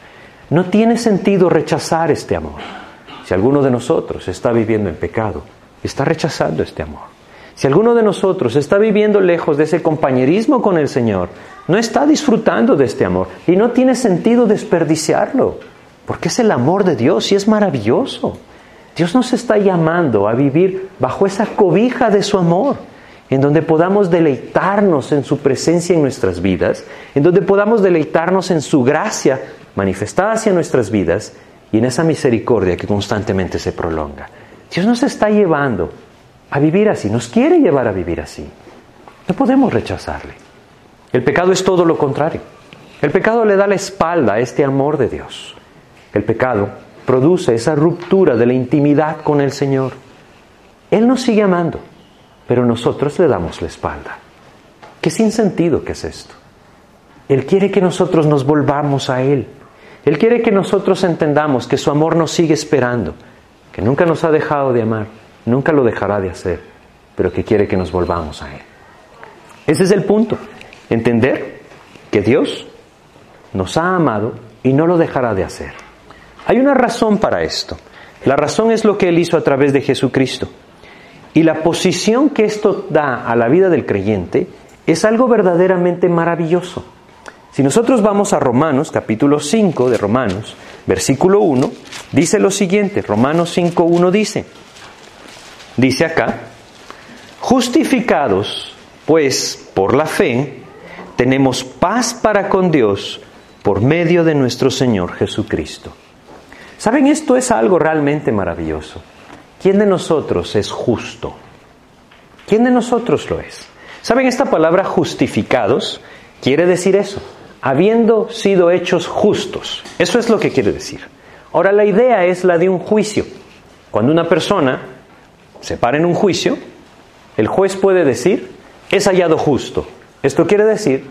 No tiene sentido rechazar este amor. Si alguno de nosotros está viviendo en pecado, está rechazando este amor. Si alguno de nosotros está viviendo lejos de ese compañerismo con el Señor, no está disfrutando de este amor y no tiene sentido desperdiciarlo, porque es el amor de Dios y es maravilloso. Dios nos está llamando a vivir bajo esa cobija de su amor, en donde podamos deleitarnos en su presencia en nuestras vidas, en donde podamos deleitarnos en su gracia manifestada hacia nuestras vidas y en esa misericordia que constantemente se prolonga. Dios nos está llevando a vivir así, nos quiere llevar a vivir así. No podemos rechazarle. El pecado es todo lo contrario. El pecado le da la espalda a este amor de Dios. El pecado produce esa ruptura de la intimidad con el Señor. Él nos sigue amando, pero nosotros le damos la espalda. Qué sin sentido que es esto. Él quiere que nosotros nos volvamos a Él. Él quiere que nosotros entendamos que su amor nos sigue esperando, que nunca nos ha dejado de amar nunca lo dejará de hacer, pero que quiere que nos volvamos a Él. Ese es el punto, entender que Dios nos ha amado y no lo dejará de hacer. Hay una razón para esto. La razón es lo que Él hizo a través de Jesucristo. Y la posición que esto da a la vida del creyente es algo verdaderamente maravilloso. Si nosotros vamos a Romanos, capítulo 5 de Romanos, versículo 1, dice lo siguiente, Romanos 5.1 dice, dice acá, justificados pues por la fe, tenemos paz para con Dios por medio de nuestro Señor Jesucristo. ¿Saben? Esto es algo realmente maravilloso. ¿Quién de nosotros es justo? ¿Quién de nosotros lo es? ¿Saben? Esta palabra justificados quiere decir eso, habiendo sido hechos justos. Eso es lo que quiere decir. Ahora la idea es la de un juicio. Cuando una persona se para en un juicio, el juez puede decir, es hallado justo. Esto quiere decir,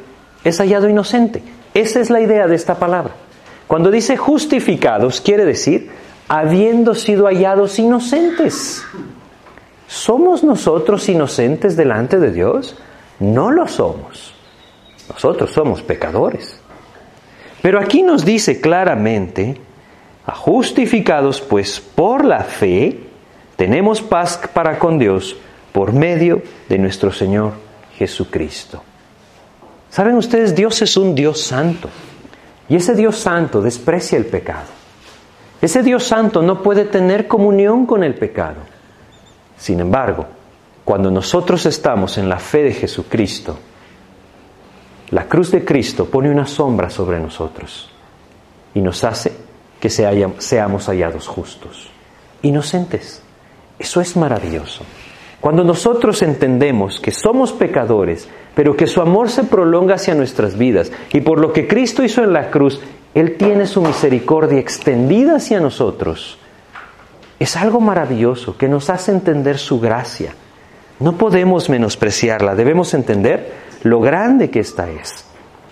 es hallado inocente. Esa es la idea de esta palabra. Cuando dice justificados, quiere decir, habiendo sido hallados inocentes. ¿Somos nosotros inocentes delante de Dios? No lo somos. Nosotros somos pecadores. Pero aquí nos dice claramente, justificados pues por la fe, tenemos paz para con Dios por medio de nuestro Señor Jesucristo. Saben ustedes, Dios es un Dios santo. Y ese Dios santo desprecia el pecado. Ese Dios santo no puede tener comunión con el pecado. Sin embargo, cuando nosotros estamos en la fe de Jesucristo, la cruz de Cristo pone una sombra sobre nosotros y nos hace que seamos hallados justos, inocentes. Eso es maravilloso. Cuando nosotros entendemos que somos pecadores, pero que su amor se prolonga hacia nuestras vidas y por lo que Cristo hizo en la cruz, Él tiene su misericordia extendida hacia nosotros, es algo maravilloso que nos hace entender su gracia. No podemos menospreciarla, debemos entender lo grande que ésta es.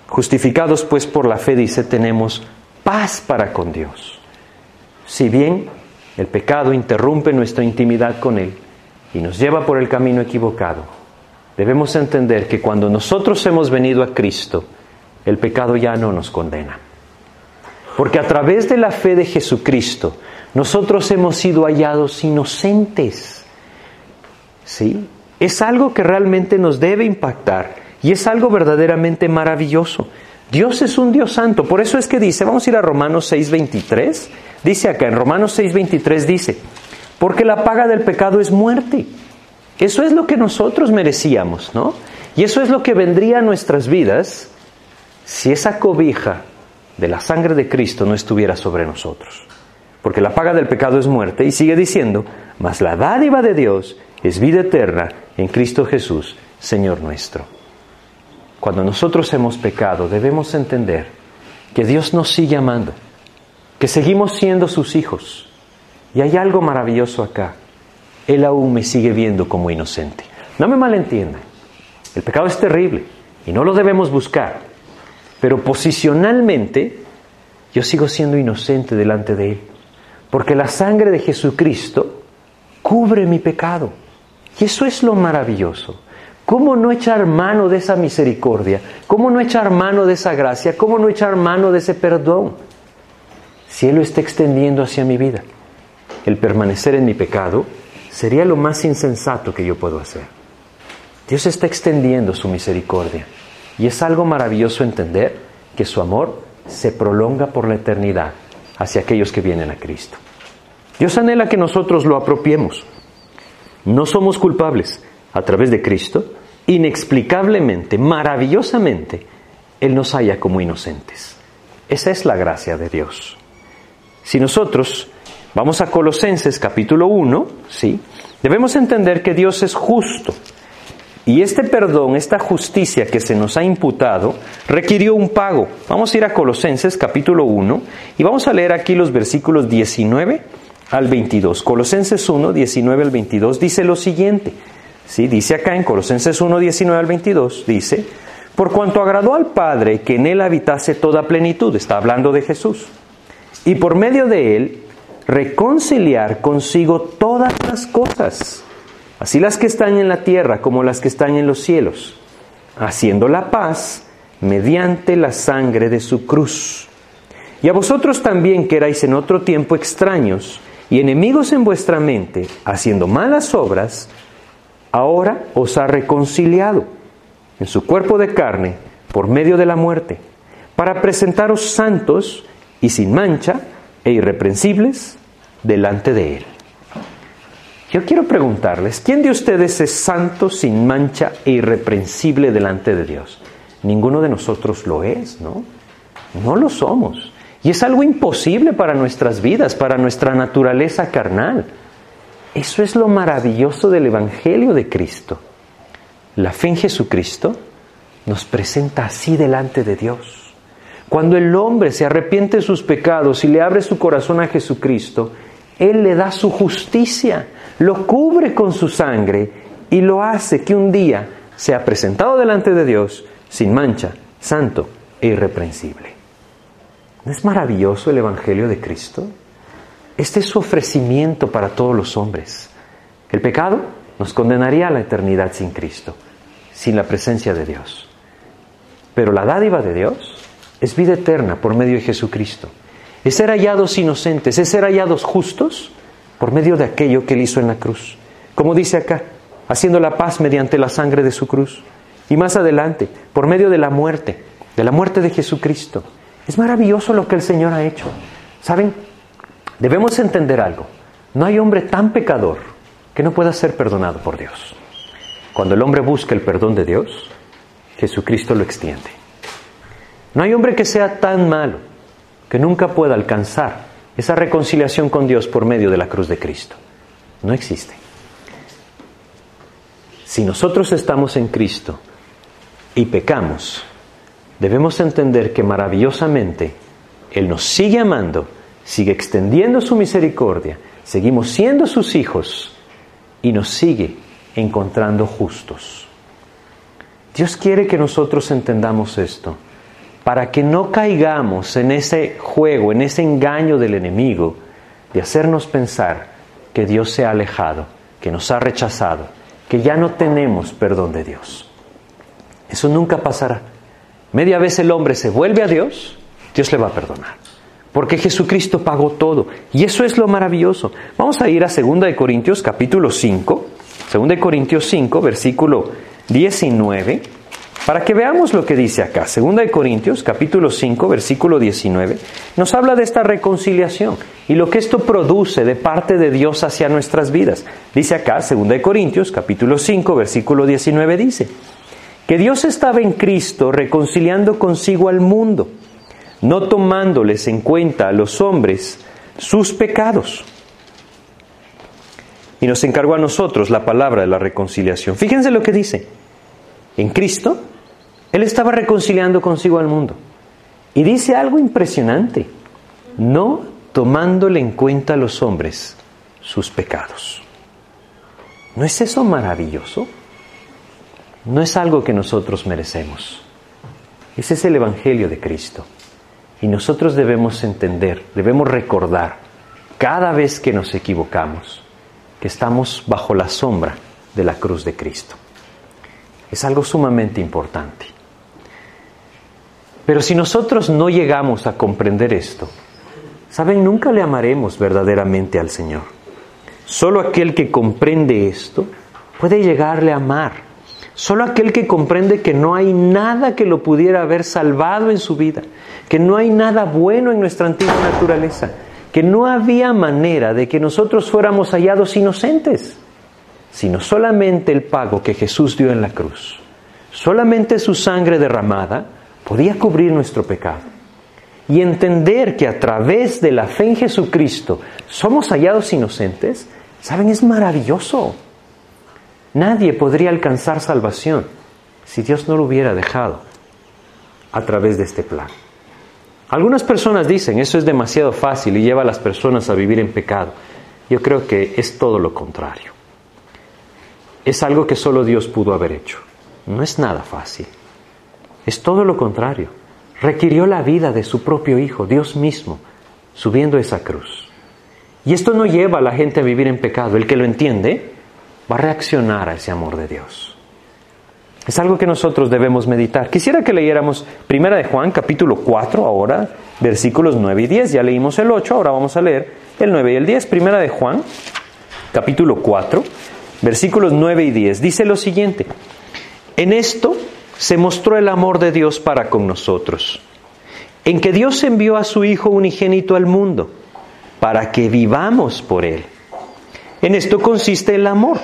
Justificados pues por la fe, dice, tenemos paz para con Dios. Si bien el pecado interrumpe nuestra intimidad con Él y nos lleva por el camino equivocado. Debemos entender que cuando nosotros hemos venido a Cristo, el pecado ya no nos condena. Porque a través de la fe de Jesucristo, nosotros hemos sido hallados inocentes. ¿Sí? Es algo que realmente nos debe impactar y es algo verdaderamente maravilloso. Dios es un Dios santo, por eso es que dice, vamos a ir a Romanos 6:23, Dice acá en Romanos 6:23 dice, porque la paga del pecado es muerte. Eso es lo que nosotros merecíamos, ¿no? Y eso es lo que vendría a nuestras vidas si esa cobija de la sangre de Cristo no estuviera sobre nosotros. Porque la paga del pecado es muerte y sigue diciendo, mas la dádiva de Dios es vida eterna en Cristo Jesús, Señor nuestro. Cuando nosotros hemos pecado debemos entender que Dios nos sigue amando que seguimos siendo sus hijos. Y hay algo maravilloso acá. Él aún me sigue viendo como inocente. No me malentiendan. El pecado es terrible y no lo debemos buscar. pero posicionalmente yo sigo siendo inocente delante de Él, porque la sangre de Jesucristo cubre mi pecado. Y eso es lo maravilloso. ¿Cómo no echar mano de esa misericordia? ¿Cómo no echar mano de esa gracia? ¿Cómo no echar mano de ese perdón? Si Él lo está extendiendo hacia mi vida, el permanecer en mi pecado sería lo más insensato que yo puedo hacer. Dios está extendiendo su misericordia y es algo maravilloso entender que su amor se prolonga por la eternidad hacia aquellos que vienen a Cristo. Dios anhela que nosotros lo apropiemos. No somos culpables a través de Cristo, inexplicablemente, maravillosamente, Él nos halla como inocentes. Esa es la gracia de Dios. Si nosotros vamos a Colosenses capítulo 1, ¿sí? debemos entender que Dios es justo. Y este perdón, esta justicia que se nos ha imputado, requirió un pago. Vamos a ir a Colosenses capítulo 1 y vamos a leer aquí los versículos 19 al 22. Colosenses 1, 19 al 22 dice lo siguiente. ¿sí? Dice acá en Colosenses 1, 19 al 22, dice, por cuanto agradó al Padre que en él habitase toda plenitud, está hablando de Jesús, y por medio de él reconciliar consigo todas las cosas, así las que están en la tierra como las que están en los cielos, haciendo la paz mediante la sangre de su cruz. Y a vosotros también que erais en otro tiempo extraños y enemigos en vuestra mente, haciendo malas obras, ahora os ha reconciliado en su cuerpo de carne por medio de la muerte, para presentaros santos y sin mancha e irreprensibles delante de Él. Yo quiero preguntarles, ¿quién de ustedes es santo, sin mancha e irreprensible delante de Dios? Ninguno de nosotros lo es, ¿no? No lo somos. Y es algo imposible para nuestras vidas, para nuestra naturaleza carnal. Eso es lo maravilloso del Evangelio de Cristo. La fe en Jesucristo nos presenta así delante de Dios. Cuando el hombre se arrepiente de sus pecados y le abre su corazón a Jesucristo, Él le da su justicia, lo cubre con su sangre y lo hace que un día sea presentado delante de Dios sin mancha, santo e irreprensible. ¿No es maravilloso el Evangelio de Cristo? Este es su ofrecimiento para todos los hombres. El pecado nos condenaría a la eternidad sin Cristo, sin la presencia de Dios. Pero la dádiva de Dios es vida eterna por medio de Jesucristo. Es ser hallados inocentes, es ser hallados justos por medio de aquello que Él hizo en la cruz. Como dice acá, haciendo la paz mediante la sangre de su cruz. Y más adelante, por medio de la muerte, de la muerte de Jesucristo. Es maravilloso lo que el Señor ha hecho. ¿Saben? Debemos entender algo. No hay hombre tan pecador que no pueda ser perdonado por Dios. Cuando el hombre busca el perdón de Dios, Jesucristo lo extiende. No hay hombre que sea tan malo que nunca pueda alcanzar esa reconciliación con Dios por medio de la cruz de Cristo. No existe. Si nosotros estamos en Cristo y pecamos, debemos entender que maravillosamente Él nos sigue amando sigue extendiendo su misericordia, seguimos siendo sus hijos y nos sigue encontrando justos. Dios quiere que nosotros entendamos esto, para que no caigamos en ese juego, en ese engaño del enemigo, de hacernos pensar que Dios se ha alejado, que nos ha rechazado, que ya no tenemos perdón de Dios. Eso nunca pasará. Media vez el hombre se vuelve a Dios, Dios le va a perdonar porque Jesucristo pagó todo. Y eso es lo maravilloso. Vamos a ir a 2 de Corintios capítulo 5, 2 de Corintios 5, versículo 19, para que veamos lo que dice acá. 2 de Corintios capítulo 5, versículo 19, nos habla de esta reconciliación y lo que esto produce de parte de Dios hacia nuestras vidas. Dice acá, 2 de Corintios capítulo 5, versículo 19 dice, que Dios estaba en Cristo reconciliando consigo al mundo no tomándoles en cuenta a los hombres sus pecados. Y nos encargó a nosotros la palabra de la reconciliación. Fíjense lo que dice. En Cristo, Él estaba reconciliando consigo al mundo. Y dice algo impresionante. No tomándole en cuenta a los hombres sus pecados. ¿No es eso maravilloso? No es algo que nosotros merecemos. Ese es el Evangelio de Cristo. Y nosotros debemos entender, debemos recordar cada vez que nos equivocamos que estamos bajo la sombra de la cruz de Cristo. Es algo sumamente importante. Pero si nosotros no llegamos a comprender esto, saben, nunca le amaremos verdaderamente al Señor. Solo aquel que comprende esto puede llegarle a amar Solo aquel que comprende que no hay nada que lo pudiera haber salvado en su vida, que no hay nada bueno en nuestra antigua naturaleza, que no había manera de que nosotros fuéramos hallados inocentes, sino solamente el pago que Jesús dio en la cruz. Solamente su sangre derramada podía cubrir nuestro pecado. Y entender que a través de la fe en Jesucristo somos hallados inocentes, ¿saben? Es maravilloso. Nadie podría alcanzar salvación si Dios no lo hubiera dejado a través de este plan. Algunas personas dicen, eso es demasiado fácil y lleva a las personas a vivir en pecado. Yo creo que es todo lo contrario. Es algo que solo Dios pudo haber hecho. No es nada fácil. Es todo lo contrario. Requirió la vida de su propio Hijo, Dios mismo, subiendo esa cruz. Y esto no lleva a la gente a vivir en pecado. El que lo entiende va a reaccionar a ese amor de Dios. Es algo que nosotros debemos meditar. Quisiera que leyéramos Primera de Juan, capítulo 4, ahora, versículos 9 y 10. Ya leímos el 8, ahora vamos a leer el 9 y el 10. Primera de Juan, capítulo 4, versículos 9 y 10. Dice lo siguiente, en esto se mostró el amor de Dios para con nosotros, en que Dios envió a su Hijo unigénito al mundo, para que vivamos por Él. En esto consiste el amor,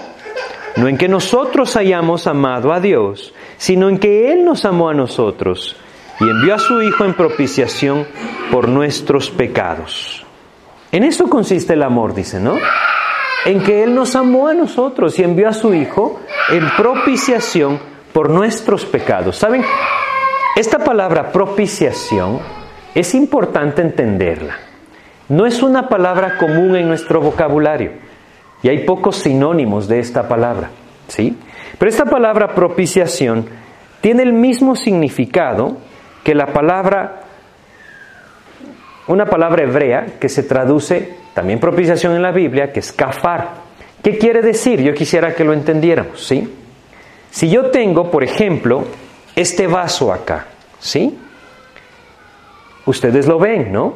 no en que nosotros hayamos amado a Dios, sino en que Él nos amó a nosotros y envió a su Hijo en propiciación por nuestros pecados. En eso consiste el amor, dice, ¿no? En que Él nos amó a nosotros y envió a su Hijo en propiciación por nuestros pecados. ¿Saben? Esta palabra propiciación es importante entenderla. No es una palabra común en nuestro vocabulario. Y hay pocos sinónimos de esta palabra, ¿sí? Pero esta palabra propiciación tiene el mismo significado que la palabra, una palabra hebrea que se traduce también propiciación en la Biblia, que es kafar. ¿Qué quiere decir? Yo quisiera que lo entendiéramos, ¿sí? Si yo tengo, por ejemplo, este vaso acá, ¿sí? Ustedes lo ven, ¿no?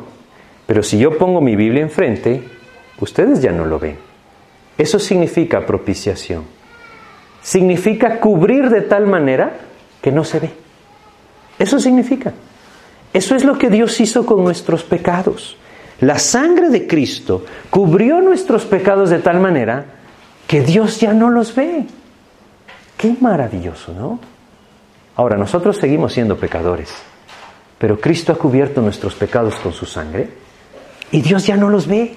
Pero si yo pongo mi Biblia enfrente, ustedes ya no lo ven. Eso significa propiciación. Significa cubrir de tal manera que no se ve. Eso significa. Eso es lo que Dios hizo con nuestros pecados. La sangre de Cristo cubrió nuestros pecados de tal manera que Dios ya no los ve. Qué maravilloso, ¿no? Ahora, nosotros seguimos siendo pecadores, pero Cristo ha cubierto nuestros pecados con su sangre y Dios ya no los ve.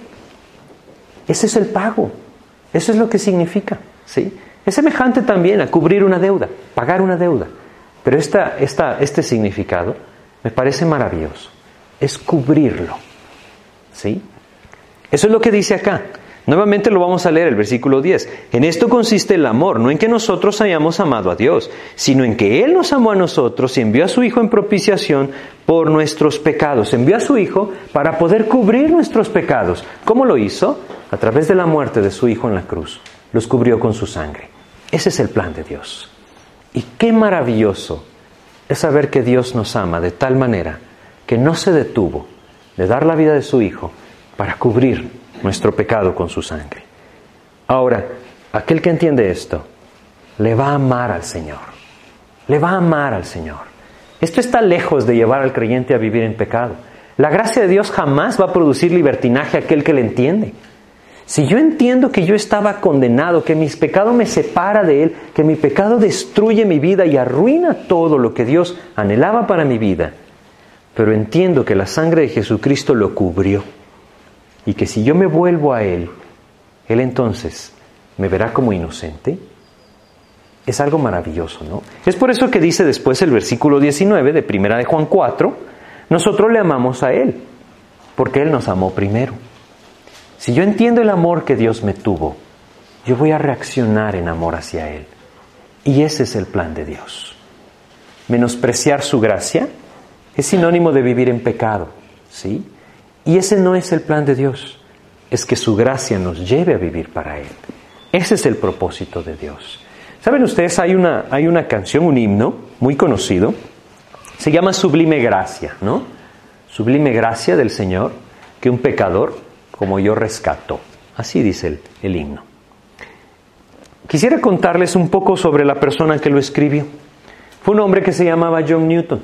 Ese es el pago. Eso es lo que significa, ¿sí? Es semejante también a cubrir una deuda, pagar una deuda. Pero esta, esta, este significado me parece maravilloso. Es cubrirlo, ¿sí? Eso es lo que dice acá. Nuevamente lo vamos a leer, el versículo 10. En esto consiste el amor, no en que nosotros hayamos amado a Dios, sino en que Él nos amó a nosotros y envió a su Hijo en propiciación por nuestros pecados. Envió a su Hijo para poder cubrir nuestros pecados. ¿Cómo lo hizo? A través de la muerte de su Hijo en la cruz, los cubrió con su sangre. Ese es el plan de Dios. Y qué maravilloso es saber que Dios nos ama de tal manera que no se detuvo de dar la vida de su Hijo para cubrir nuestro pecado con su sangre. Ahora, aquel que entiende esto, le va a amar al Señor. Le va a amar al Señor. Esto está lejos de llevar al creyente a vivir en pecado. La gracia de Dios jamás va a producir libertinaje a aquel que le entiende. Si yo entiendo que yo estaba condenado, que mi pecado me separa de Él, que mi pecado destruye mi vida y arruina todo lo que Dios anhelaba para mi vida, pero entiendo que la sangre de Jesucristo lo cubrió y que si yo me vuelvo a Él, Él entonces me verá como inocente, es algo maravilloso, ¿no? Es por eso que dice después el versículo 19 de Primera de Juan 4, nosotros le amamos a Él, porque Él nos amó primero. Si yo entiendo el amor que Dios me tuvo, yo voy a reaccionar en amor hacia Él. Y ese es el plan de Dios. menospreciar su gracia, es sinónimo de vivir en pecado, ¿sí? Y ese no es el plan de Dios, es que su gracia nos lleve a vivir para Él. Ese es el propósito de Dios. ¿Saben ustedes? Hay una, hay una canción, un himno muy conocido, se llama Sublime Gracia, ¿no? Sublime Gracia del Señor, que un pecador como yo rescató. Así dice el, el himno. Quisiera contarles un poco sobre la persona que lo escribió. Fue un hombre que se llamaba John Newton.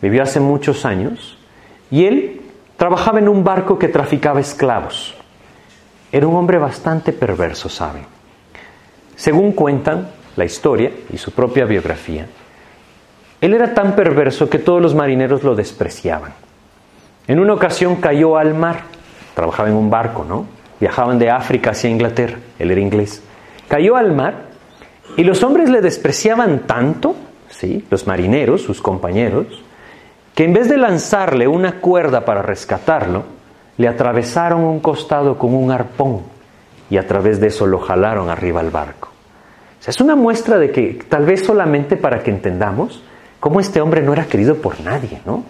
Vivió hace muchos años y él trabajaba en un barco que traficaba esclavos. Era un hombre bastante perverso, ¿saben? Según cuentan la historia y su propia biografía, él era tan perverso que todos los marineros lo despreciaban. En una ocasión cayó al mar, trabajaba en un barco, ¿no? Viajaban de África hacia Inglaterra, él era inglés. Cayó al mar y los hombres le despreciaban tanto, ¿sí? los marineros, sus compañeros, que en vez de lanzarle una cuerda para rescatarlo, le atravesaron un costado con un arpón y a través de eso lo jalaron arriba al barco. O sea, es una muestra de que tal vez solamente para que entendamos cómo este hombre no era querido por nadie, ¿no?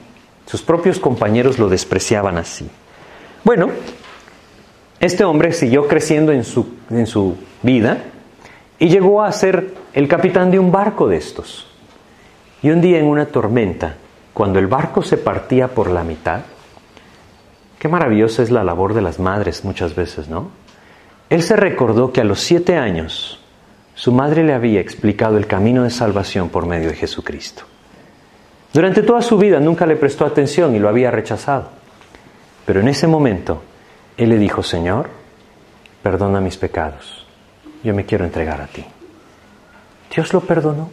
Sus propios compañeros lo despreciaban así. Bueno, este hombre siguió creciendo en su, en su vida y llegó a ser el capitán de un barco de estos. Y un día en una tormenta, cuando el barco se partía por la mitad, qué maravillosa es la labor de las madres muchas veces, ¿no? Él se recordó que a los siete años su madre le había explicado el camino de salvación por medio de Jesucristo. Durante toda su vida nunca le prestó atención y lo había rechazado. Pero en ese momento, él le dijo, Señor, perdona mis pecados yo me quiero entregar a ti. Dios lo perdonó.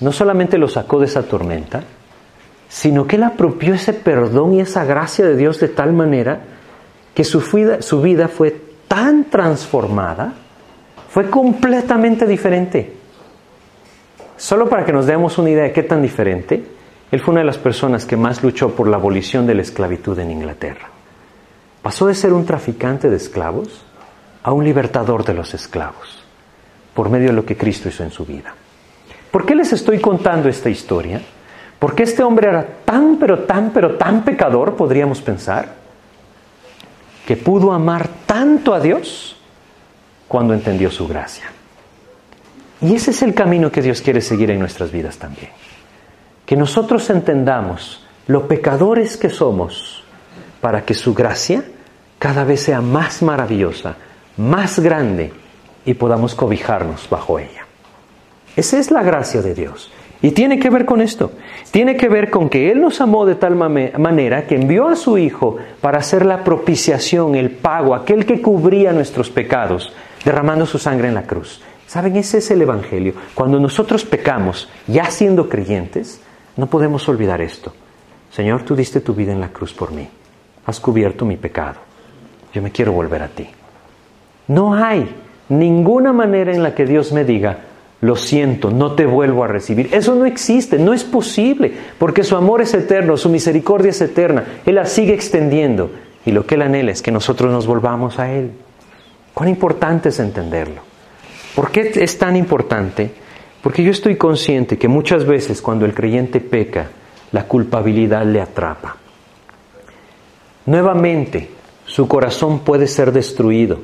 No solamente lo sacó de esa tormenta, sino que él apropió ese perdón y esa gracia de Dios de tal manera que su vida, fue tan transformada, fue completamente diferente. Solo para que nos demos una idea de qué tan diferente, él fue una de las personas que más luchó por la abolición de la esclavitud en Inglaterra. Pasó de ser un traficante de esclavos a un libertador de los esclavos por medio de lo que Cristo hizo en su vida. ¿Por qué les estoy contando esta historia? Porque este hombre era tan, pero tan, pero tan pecador, podríamos pensar, que pudo amar tanto a Dios cuando entendió su gracia. Y ese es el camino que Dios quiere seguir en nuestras vidas también. Que nosotros entendamos lo pecadores que somos para que su gracia cada vez sea más maravillosa, más grande y podamos cobijarnos bajo ella. Esa es la gracia de Dios. Y tiene que ver con esto. Tiene que ver con que Él nos amó de tal manera que envió a su Hijo para hacer la propiciación, el pago, aquel que cubría nuestros pecados, derramando su sangre en la cruz. ¿Saben? Ese es el Evangelio. Cuando nosotros pecamos, ya siendo creyentes, no podemos olvidar esto. Señor, tú diste tu vida en la cruz por mí. Has cubierto mi pecado. Yo me quiero volver a ti. No hay ninguna manera en la que Dios me diga, lo siento, no te vuelvo a recibir. Eso no existe, no es posible, porque su amor es eterno, su misericordia es eterna, Él la sigue extendiendo y lo que Él anhela es que nosotros nos volvamos a Él. Cuán importante es entenderlo. ¿Por qué es tan importante? Porque yo estoy consciente que muchas veces cuando el creyente peca, la culpabilidad le atrapa. Nuevamente, su corazón puede ser destruido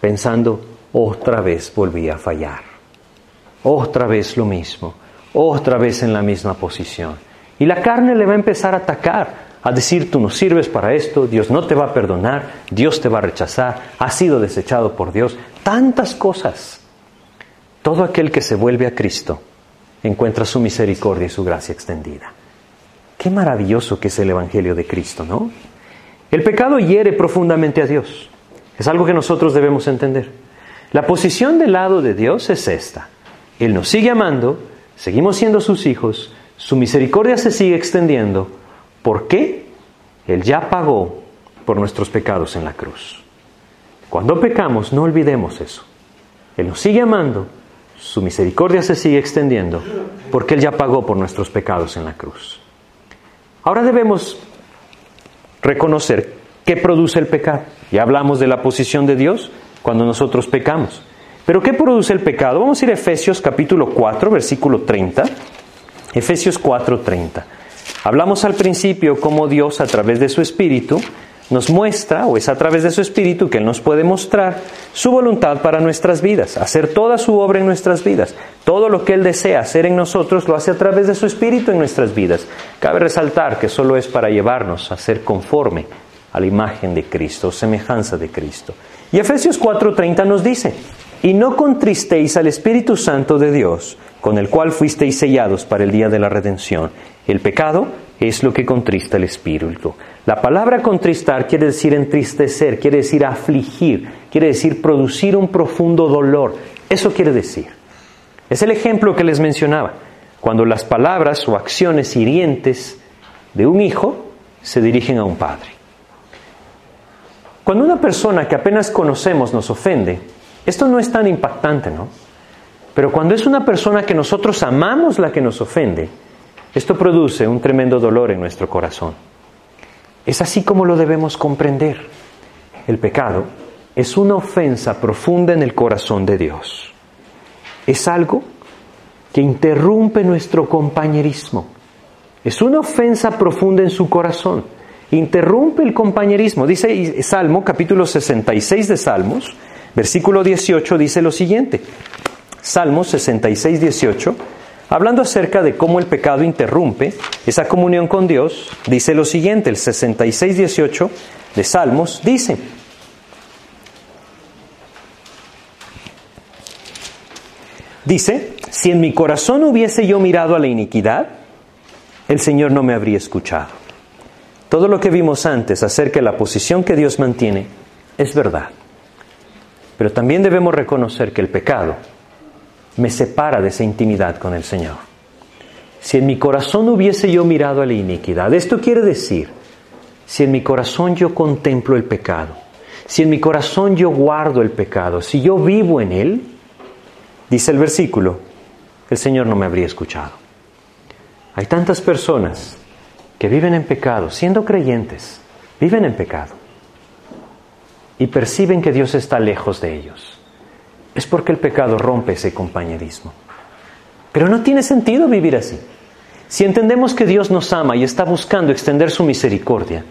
pensando, otra vez volví a fallar, otra vez lo mismo, otra vez en la misma posición. Y la carne le va a empezar a atacar, a decir, tú no sirves para esto, Dios no te va a perdonar, Dios te va a rechazar, has sido desechado por Dios, tantas cosas. Todo aquel que se vuelve a Cristo encuentra su misericordia y su gracia extendida. Qué maravilloso que es el Evangelio de Cristo, ¿no? El pecado hiere profundamente a Dios. Es algo que nosotros debemos entender. La posición del lado de Dios es esta. Él nos sigue amando, seguimos siendo sus hijos, su misericordia se sigue extendiendo. ¿Por qué? Él ya pagó por nuestros pecados en la cruz. Cuando pecamos, no olvidemos eso. Él nos sigue amando, su misericordia se sigue extendiendo, porque Él ya pagó por nuestros pecados en la cruz. Ahora debemos reconocer qué produce el pecado. Ya hablamos de la posición de Dios cuando nosotros pecamos. Pero ¿qué produce el pecado? Vamos a ir a Efesios capítulo 4, versículo 30. Efesios 4:30. Hablamos al principio cómo Dios a través de su Espíritu nos muestra, o es a través de su Espíritu que Él nos puede mostrar su voluntad para nuestras vidas, hacer toda su obra en nuestras vidas. Todo lo que Él desea hacer en nosotros lo hace a través de su Espíritu en nuestras vidas. Cabe resaltar que solo es para llevarnos a ser conforme a la imagen de Cristo, semejanza de Cristo. Y Efesios 4:30 nos dice, y no contristéis al Espíritu Santo de Dios, con el cual fuisteis sellados para el día de la redención. El pecado es lo que contrista el Espíritu. La palabra contristar quiere decir entristecer, quiere decir afligir, quiere decir producir un profundo dolor. Eso quiere decir. Es el ejemplo que les mencionaba, cuando las palabras o acciones hirientes de un hijo se dirigen a un padre. Cuando una persona que apenas conocemos nos ofende, esto no es tan impactante, ¿no? Pero cuando es una persona que nosotros amamos la que nos ofende, esto produce un tremendo dolor en nuestro corazón. Es así como lo debemos comprender. El pecado es una ofensa profunda en el corazón de Dios. Es algo que interrumpe nuestro compañerismo. Es una ofensa profunda en su corazón. Interrumpe el compañerismo. Dice Salmo, capítulo 66 de Salmos, versículo 18, dice lo siguiente. Salmos 66, 18 Hablando acerca de cómo el pecado interrumpe esa comunión con Dios, dice lo siguiente, el 66-18 de Salmos dice, dice, si en mi corazón hubiese yo mirado a la iniquidad, el Señor no me habría escuchado. Todo lo que vimos antes acerca de la posición que Dios mantiene es verdad. Pero también debemos reconocer que el pecado me separa de esa intimidad con el Señor. Si en mi corazón hubiese yo mirado a la iniquidad, esto quiere decir, si en mi corazón yo contemplo el pecado, si en mi corazón yo guardo el pecado, si yo vivo en él, dice el versículo, el Señor no me habría escuchado. Hay tantas personas que viven en pecado, siendo creyentes, viven en pecado y perciben que Dios está lejos de ellos es porque el pecado rompe ese compañerismo. Pero no tiene sentido vivir así. Si entendemos que Dios nos ama y está buscando extender su misericordia,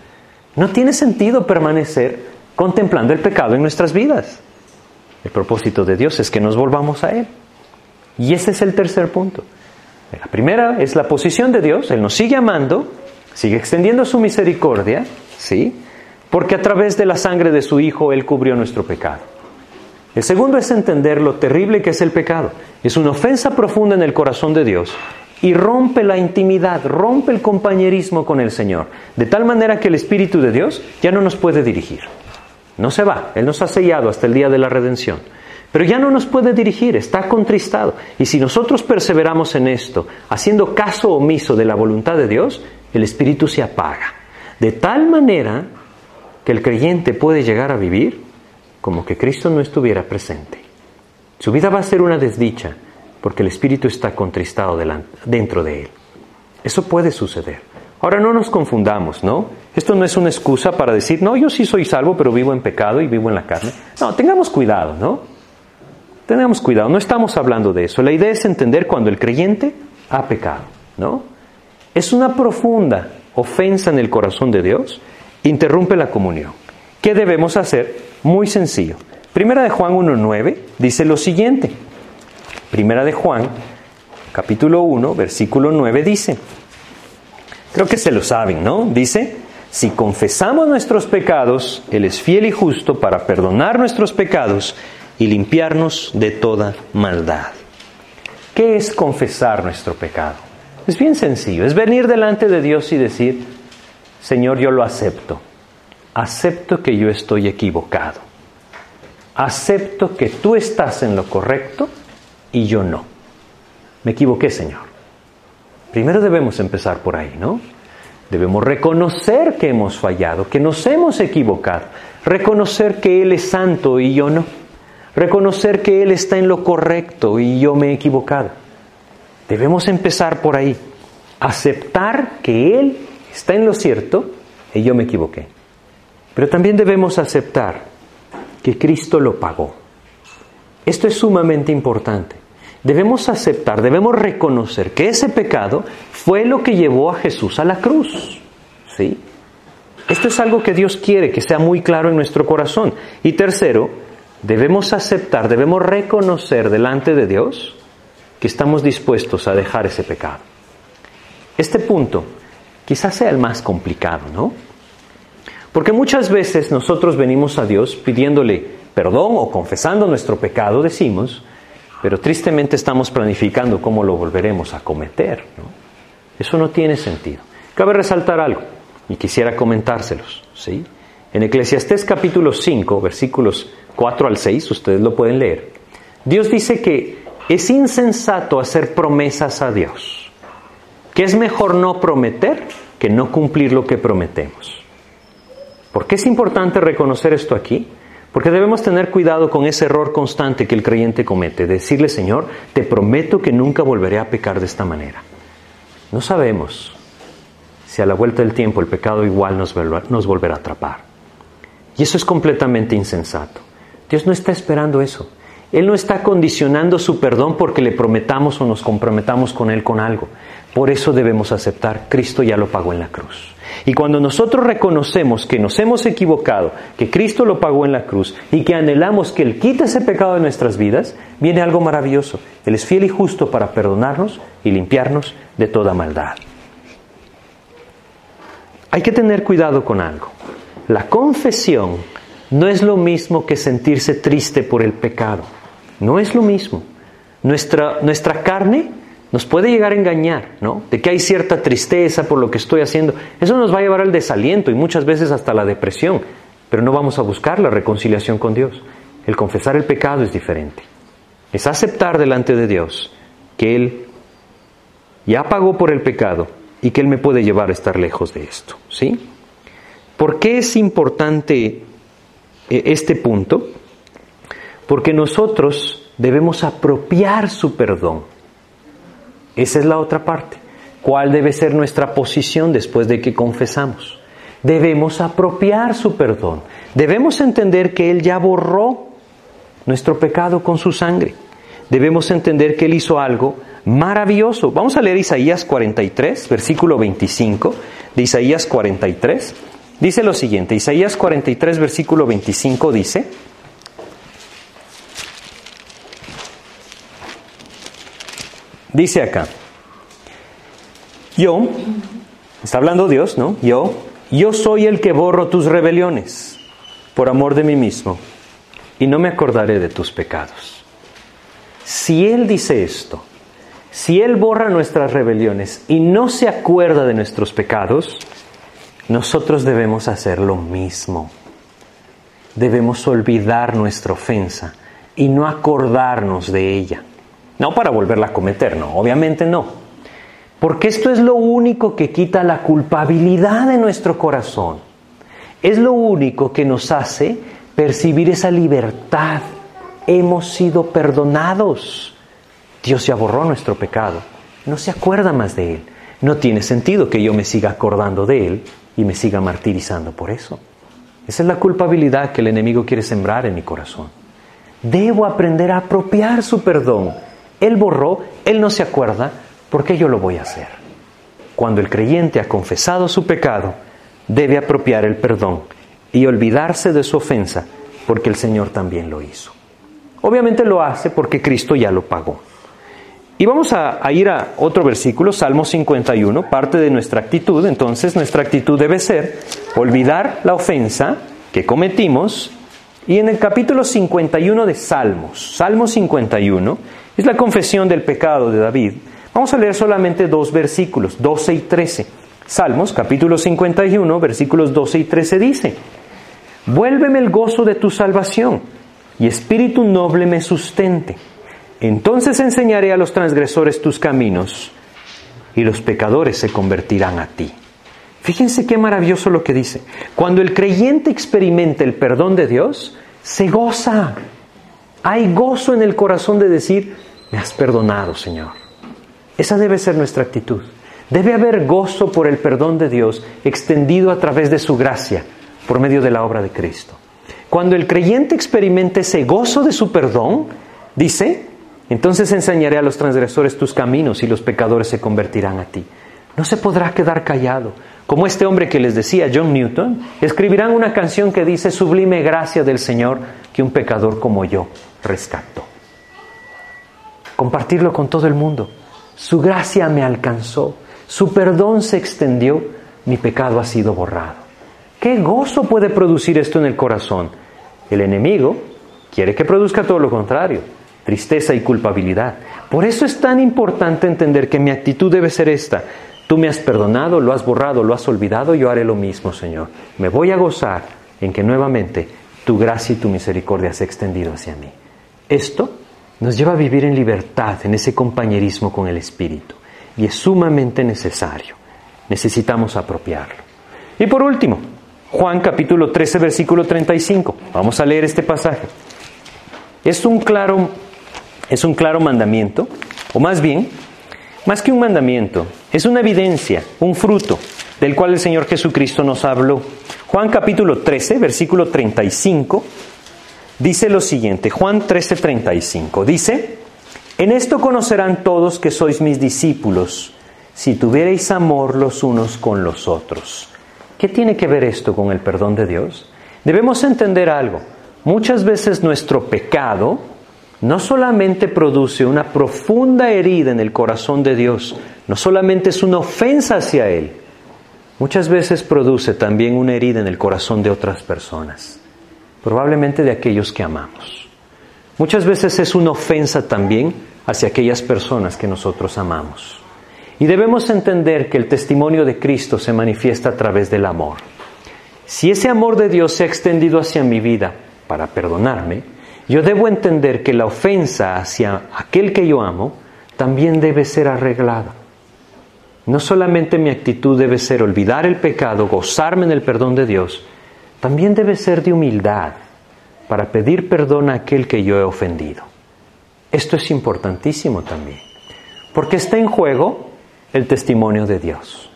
no tiene sentido permanecer contemplando el pecado en nuestras vidas. El propósito de Dios es que nos volvamos a Él. Y ese es el tercer punto. La primera es la posición de Dios. Él nos sigue amando, sigue extendiendo su misericordia, ¿sí? Porque a través de la sangre de su Hijo Él cubrió nuestro pecado. El segundo es entender lo terrible que es el pecado. Es una ofensa profunda en el corazón de Dios y rompe la intimidad, rompe el compañerismo con el Señor, de tal manera que el Espíritu de Dios ya no nos puede dirigir. No se va, Él nos ha sellado hasta el día de la redención. Pero ya no nos puede dirigir, está contristado. Y si nosotros perseveramos en esto, haciendo caso omiso de la voluntad de Dios, el Espíritu se apaga. De tal manera que el creyente puede llegar a vivir como que Cristo no estuviera presente. Su vida va a ser una desdicha porque el Espíritu está contristado dentro de él. Eso puede suceder. Ahora no nos confundamos, ¿no? Esto no es una excusa para decir, no, yo sí soy salvo, pero vivo en pecado y vivo en la carne. No, tengamos cuidado, ¿no? Tengamos cuidado, no estamos hablando de eso. La idea es entender cuando el creyente ha pecado, ¿no? Es una profunda ofensa en el corazón de Dios, interrumpe la comunión. ¿Qué debemos hacer? Muy sencillo. Primera de Juan 1.9 dice lo siguiente. Primera de Juan, capítulo 1, versículo 9 dice, creo que se lo saben, ¿no? Dice, si confesamos nuestros pecados, Él es fiel y justo para perdonar nuestros pecados y limpiarnos de toda maldad. ¿Qué es confesar nuestro pecado? Es bien sencillo, es venir delante de Dios y decir, Señor, yo lo acepto acepto que yo estoy equivocado. Acepto que tú estás en lo correcto y yo no. Me equivoqué, Señor. Primero debemos empezar por ahí, ¿no? Debemos reconocer que hemos fallado, que nos hemos equivocado. Reconocer que Él es santo y yo no. Reconocer que Él está en lo correcto y yo me he equivocado. Debemos empezar por ahí. Aceptar que Él está en lo cierto y yo me equivoqué. Pero también debemos aceptar que Cristo lo pagó. Esto es sumamente importante. debemos aceptar, debemos reconocer que ese pecado fue lo que llevó a Jesús a la cruz. ¿Sí? Esto es algo que Dios quiere que sea muy claro en nuestro corazón. Y tercero, debemos aceptar, debemos reconocer delante de Dios que estamos dispuestos a dejar ese pecado. Este punto quizás sea el más complicado, ¿no? Porque muchas veces nosotros venimos a Dios pidiéndole perdón o confesando nuestro pecado, decimos, pero tristemente estamos planificando cómo lo volveremos a cometer. ¿no? Eso no tiene sentido. Cabe resaltar algo y quisiera comentárselos. ¿sí? En Eclesiastés capítulo 5, versículos 4 al 6, ustedes lo pueden leer. Dios dice que es insensato hacer promesas a Dios, que es mejor no prometer que no cumplir lo que prometemos. ¿Por qué es importante reconocer esto aquí? Porque debemos tener cuidado con ese error constante que el creyente comete, decirle, Señor, te prometo que nunca volveré a pecar de esta manera. No sabemos si a la vuelta del tiempo el pecado igual nos, nos volverá a atrapar. Y eso es completamente insensato. Dios no está esperando eso. Él no está condicionando su perdón porque le prometamos o nos comprometamos con Él con algo. Por eso debemos aceptar, Cristo ya lo pagó en la cruz. Y cuando nosotros reconocemos que nos hemos equivocado, que Cristo lo pagó en la cruz y que anhelamos que Él quite ese pecado de nuestras vidas, viene algo maravilloso. Él es fiel y justo para perdonarnos y limpiarnos de toda maldad. Hay que tener cuidado con algo. La confesión no es lo mismo que sentirse triste por el pecado. No es lo mismo. Nuestra, nuestra carne nos puede llegar a engañar, ¿no? De que hay cierta tristeza por lo que estoy haciendo. Eso nos va a llevar al desaliento y muchas veces hasta la depresión. Pero no vamos a buscar la reconciliación con Dios. El confesar el pecado es diferente. Es aceptar delante de Dios que Él ya pagó por el pecado y que Él me puede llevar a estar lejos de esto. ¿Sí? ¿Por qué es importante eh, este punto? Porque nosotros debemos apropiar su perdón. Esa es la otra parte. ¿Cuál debe ser nuestra posición después de que confesamos? Debemos apropiar su perdón. Debemos entender que Él ya borró nuestro pecado con su sangre. Debemos entender que Él hizo algo maravilloso. Vamos a leer Isaías 43, versículo 25 de Isaías 43. Dice lo siguiente, Isaías 43, versículo 25 dice, dice acá, yo, está hablando Dios, ¿no? Yo, yo soy el que borro tus rebeliones por amor de mí mismo y no me acordaré de tus pecados. Si Él dice esto, si Él borra nuestras rebeliones y no se acuerda de nuestros pecados, nosotros debemos hacer lo mismo. Debemos olvidar nuestra ofensa y no acordarnos de ella. No para volverla a cometer, no, obviamente no. Porque esto es lo único que quita la culpabilidad de nuestro corazón. Es lo único que nos hace percibir esa libertad. Hemos sido perdonados. Dios ya borró nuestro pecado. No se acuerda más de él. No tiene sentido que yo me siga acordando de él y me siga martirizando por eso. Esa es la culpabilidad que el enemigo quiere sembrar en mi corazón. Debo aprender a apropiar su perdón. Él borró, Él no se acuerda, ¿por qué yo lo voy a hacer? Cuando el creyente ha confesado su pecado, debe apropiar el perdón y olvidarse de su ofensa, porque el Señor también lo hizo. Obviamente lo hace porque Cristo ya lo pagó. Y vamos a, ir a otro versículo, Salmo 51, parte de nuestra actitud. Entonces nuestra actitud debe ser olvidar la ofensa que cometimos. Y en el capítulo 51 de Salmos, Salmo 51, es la confesión del pecado de David. Vamos a leer solamente dos versículos, 12 y 13. Salmos, capítulo 51, versículos 12 y 13 dice, Vuélveme el gozo de tu salvación, y espíritu noble me sustente. Entonces enseñaré a los transgresores tus caminos y los pecadores se convertirán a ti. Fíjense qué maravilloso lo que dice. Cuando el creyente experimenta el perdón de Dios, se goza. Hay gozo en el corazón de decir, me has perdonado, Señor. Esa debe ser nuestra actitud. Debe haber gozo por el perdón de Dios extendido a través de su gracia, por medio de la obra de Cristo. Cuando el creyente experimenta ese gozo de su perdón, dice, Entonces enseñaré a los transgresores tus caminos y los pecadores se convertirán a ti. No se podrá quedar callado. Como este hombre que les decía, John Newton, escribirán una canción que dice, sublime gracia del Señor que un pecador como yo rescató. Compartirlo con todo el mundo. Su gracia me alcanzó, su perdón se extendió, mi pecado ha sido borrado. ¿Qué gozo puede producir esto en el corazón? El enemigo quiere que produzca todo lo contrario, tristeza y culpabilidad. Por eso es tan importante entender que mi actitud debe ser esta. Tú me has perdonado, lo has borrado, lo has olvidado, yo haré lo mismo, Señor. Me voy a gozar en que nuevamente tu gracia y tu misericordia se ha extendido hacia mí. Esto nos lleva a vivir en libertad, en ese compañerismo con el Espíritu. Y es sumamente necesario. Necesitamos apropiarlo. Y por último, Juan capítulo 13, versículo 35. Vamos a leer este pasaje. Es un claro, es un claro mandamiento, o más bien, más que un mandamiento, es una evidencia, un fruto del cual el Señor Jesucristo nos habló. Juan capítulo 13, versículo 35, dice lo siguiente, Juan 13, 35, dice, en esto conocerán todos que sois mis discípulos, si tuvierais amor los unos con los otros. ¿Qué tiene que ver esto con el perdón de Dios? Debemos entender algo. Muchas veces nuestro pecado no solamente produce una profunda herida en el corazón de Dios, no solamente es una ofensa hacia Él, muchas veces produce también una herida en el corazón de otras personas, probablemente de aquellos que amamos. Muchas veces es una ofensa también hacia aquellas personas que nosotros amamos. Y debemos entender que el testimonio de Cristo se manifiesta a través del amor. Si ese amor de Dios se ha extendido hacia mi vida para perdonarme, yo debo entender que la ofensa hacia aquel que yo amo también debe ser arreglada. No solamente mi actitud debe ser olvidar el pecado, gozarme en el perdón de Dios, también debe ser de humildad para pedir perdón a aquel que yo he ofendido. Esto es importantísimo también, porque está en juego el testimonio de Dios.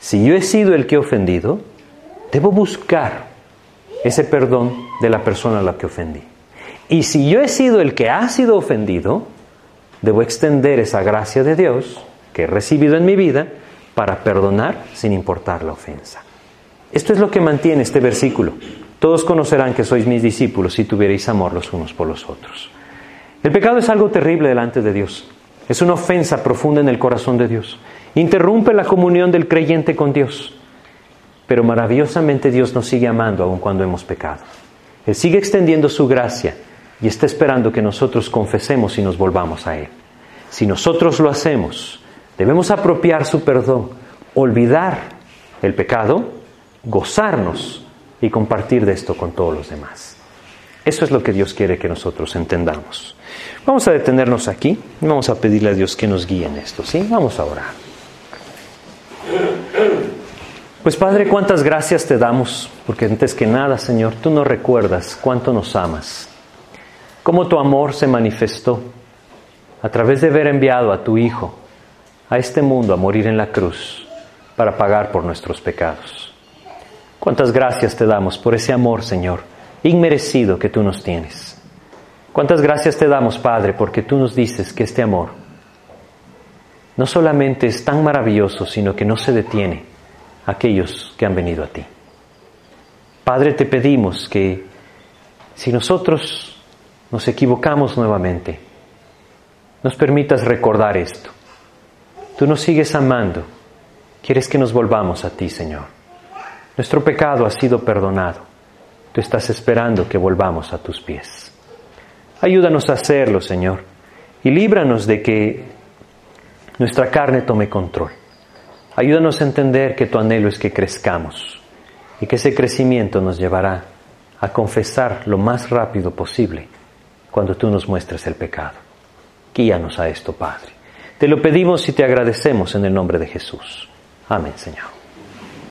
Si yo he sido el que he ofendido, debo buscar ese perdón de la persona a la que ofendí. Y si yo he sido el que ha sido ofendido, debo extender esa gracia de Dios que he recibido en mi vida para perdonar sin importar la ofensa. Esto es lo que mantiene este versículo. Todos conocerán que sois mis discípulos si tuvierais amor los unos por los otros. El pecado es algo terrible delante de Dios. Es una ofensa profunda en el corazón de Dios. Interrumpe la comunión del creyente con Dios. Pero maravillosamente Dios nos sigue amando aun cuando hemos pecado. Él sigue extendiendo su gracia y está esperando que nosotros confesemos y nos volvamos a Él. Si nosotros lo hacemos, debemos apropiar su perdón, olvidar el pecado, gozarnos y compartir de esto con todos los demás. Eso es lo que Dios quiere que nosotros entendamos. Vamos a detenernos aquí y vamos a pedirle a Dios que nos guíe en esto, ¿sí? Vamos a orar. Pues Padre, cuántas gracias te damos, porque antes que nada, Señor, tú nos recuerdas cuánto nos amas, cómo tu amor se manifestó a través de haber enviado a tu Hijo a este mundo a morir en la cruz para pagar por nuestros pecados. Cuántas gracias te damos por ese amor, Señor, inmerecido que tú nos tienes. Cuántas gracias te damos, Padre, porque tú nos dices que este amor no solamente es tan maravilloso, sino que no se detiene a aquellos que han venido a ti. Padre, te pedimos que si nosotros nos equivocamos nuevamente, nos permitas recordar esto. Tú nos sigues amando, quieres que nos volvamos a ti, Señor. Nuestro pecado ha sido perdonado. Tú estás esperando que volvamos a tus pies. Ayúdanos a hacerlo, Señor, y líbranos de que nuestra carne tome control. Ayúdanos a entender que tu anhelo es que crezcamos y que ese crecimiento nos llevará a confesar lo más rápido posible cuando tú nos muestres el pecado. Guíanos a esto, Padre. Te lo pedimos y te agradecemos en el nombre de Jesús. Amén, Señor.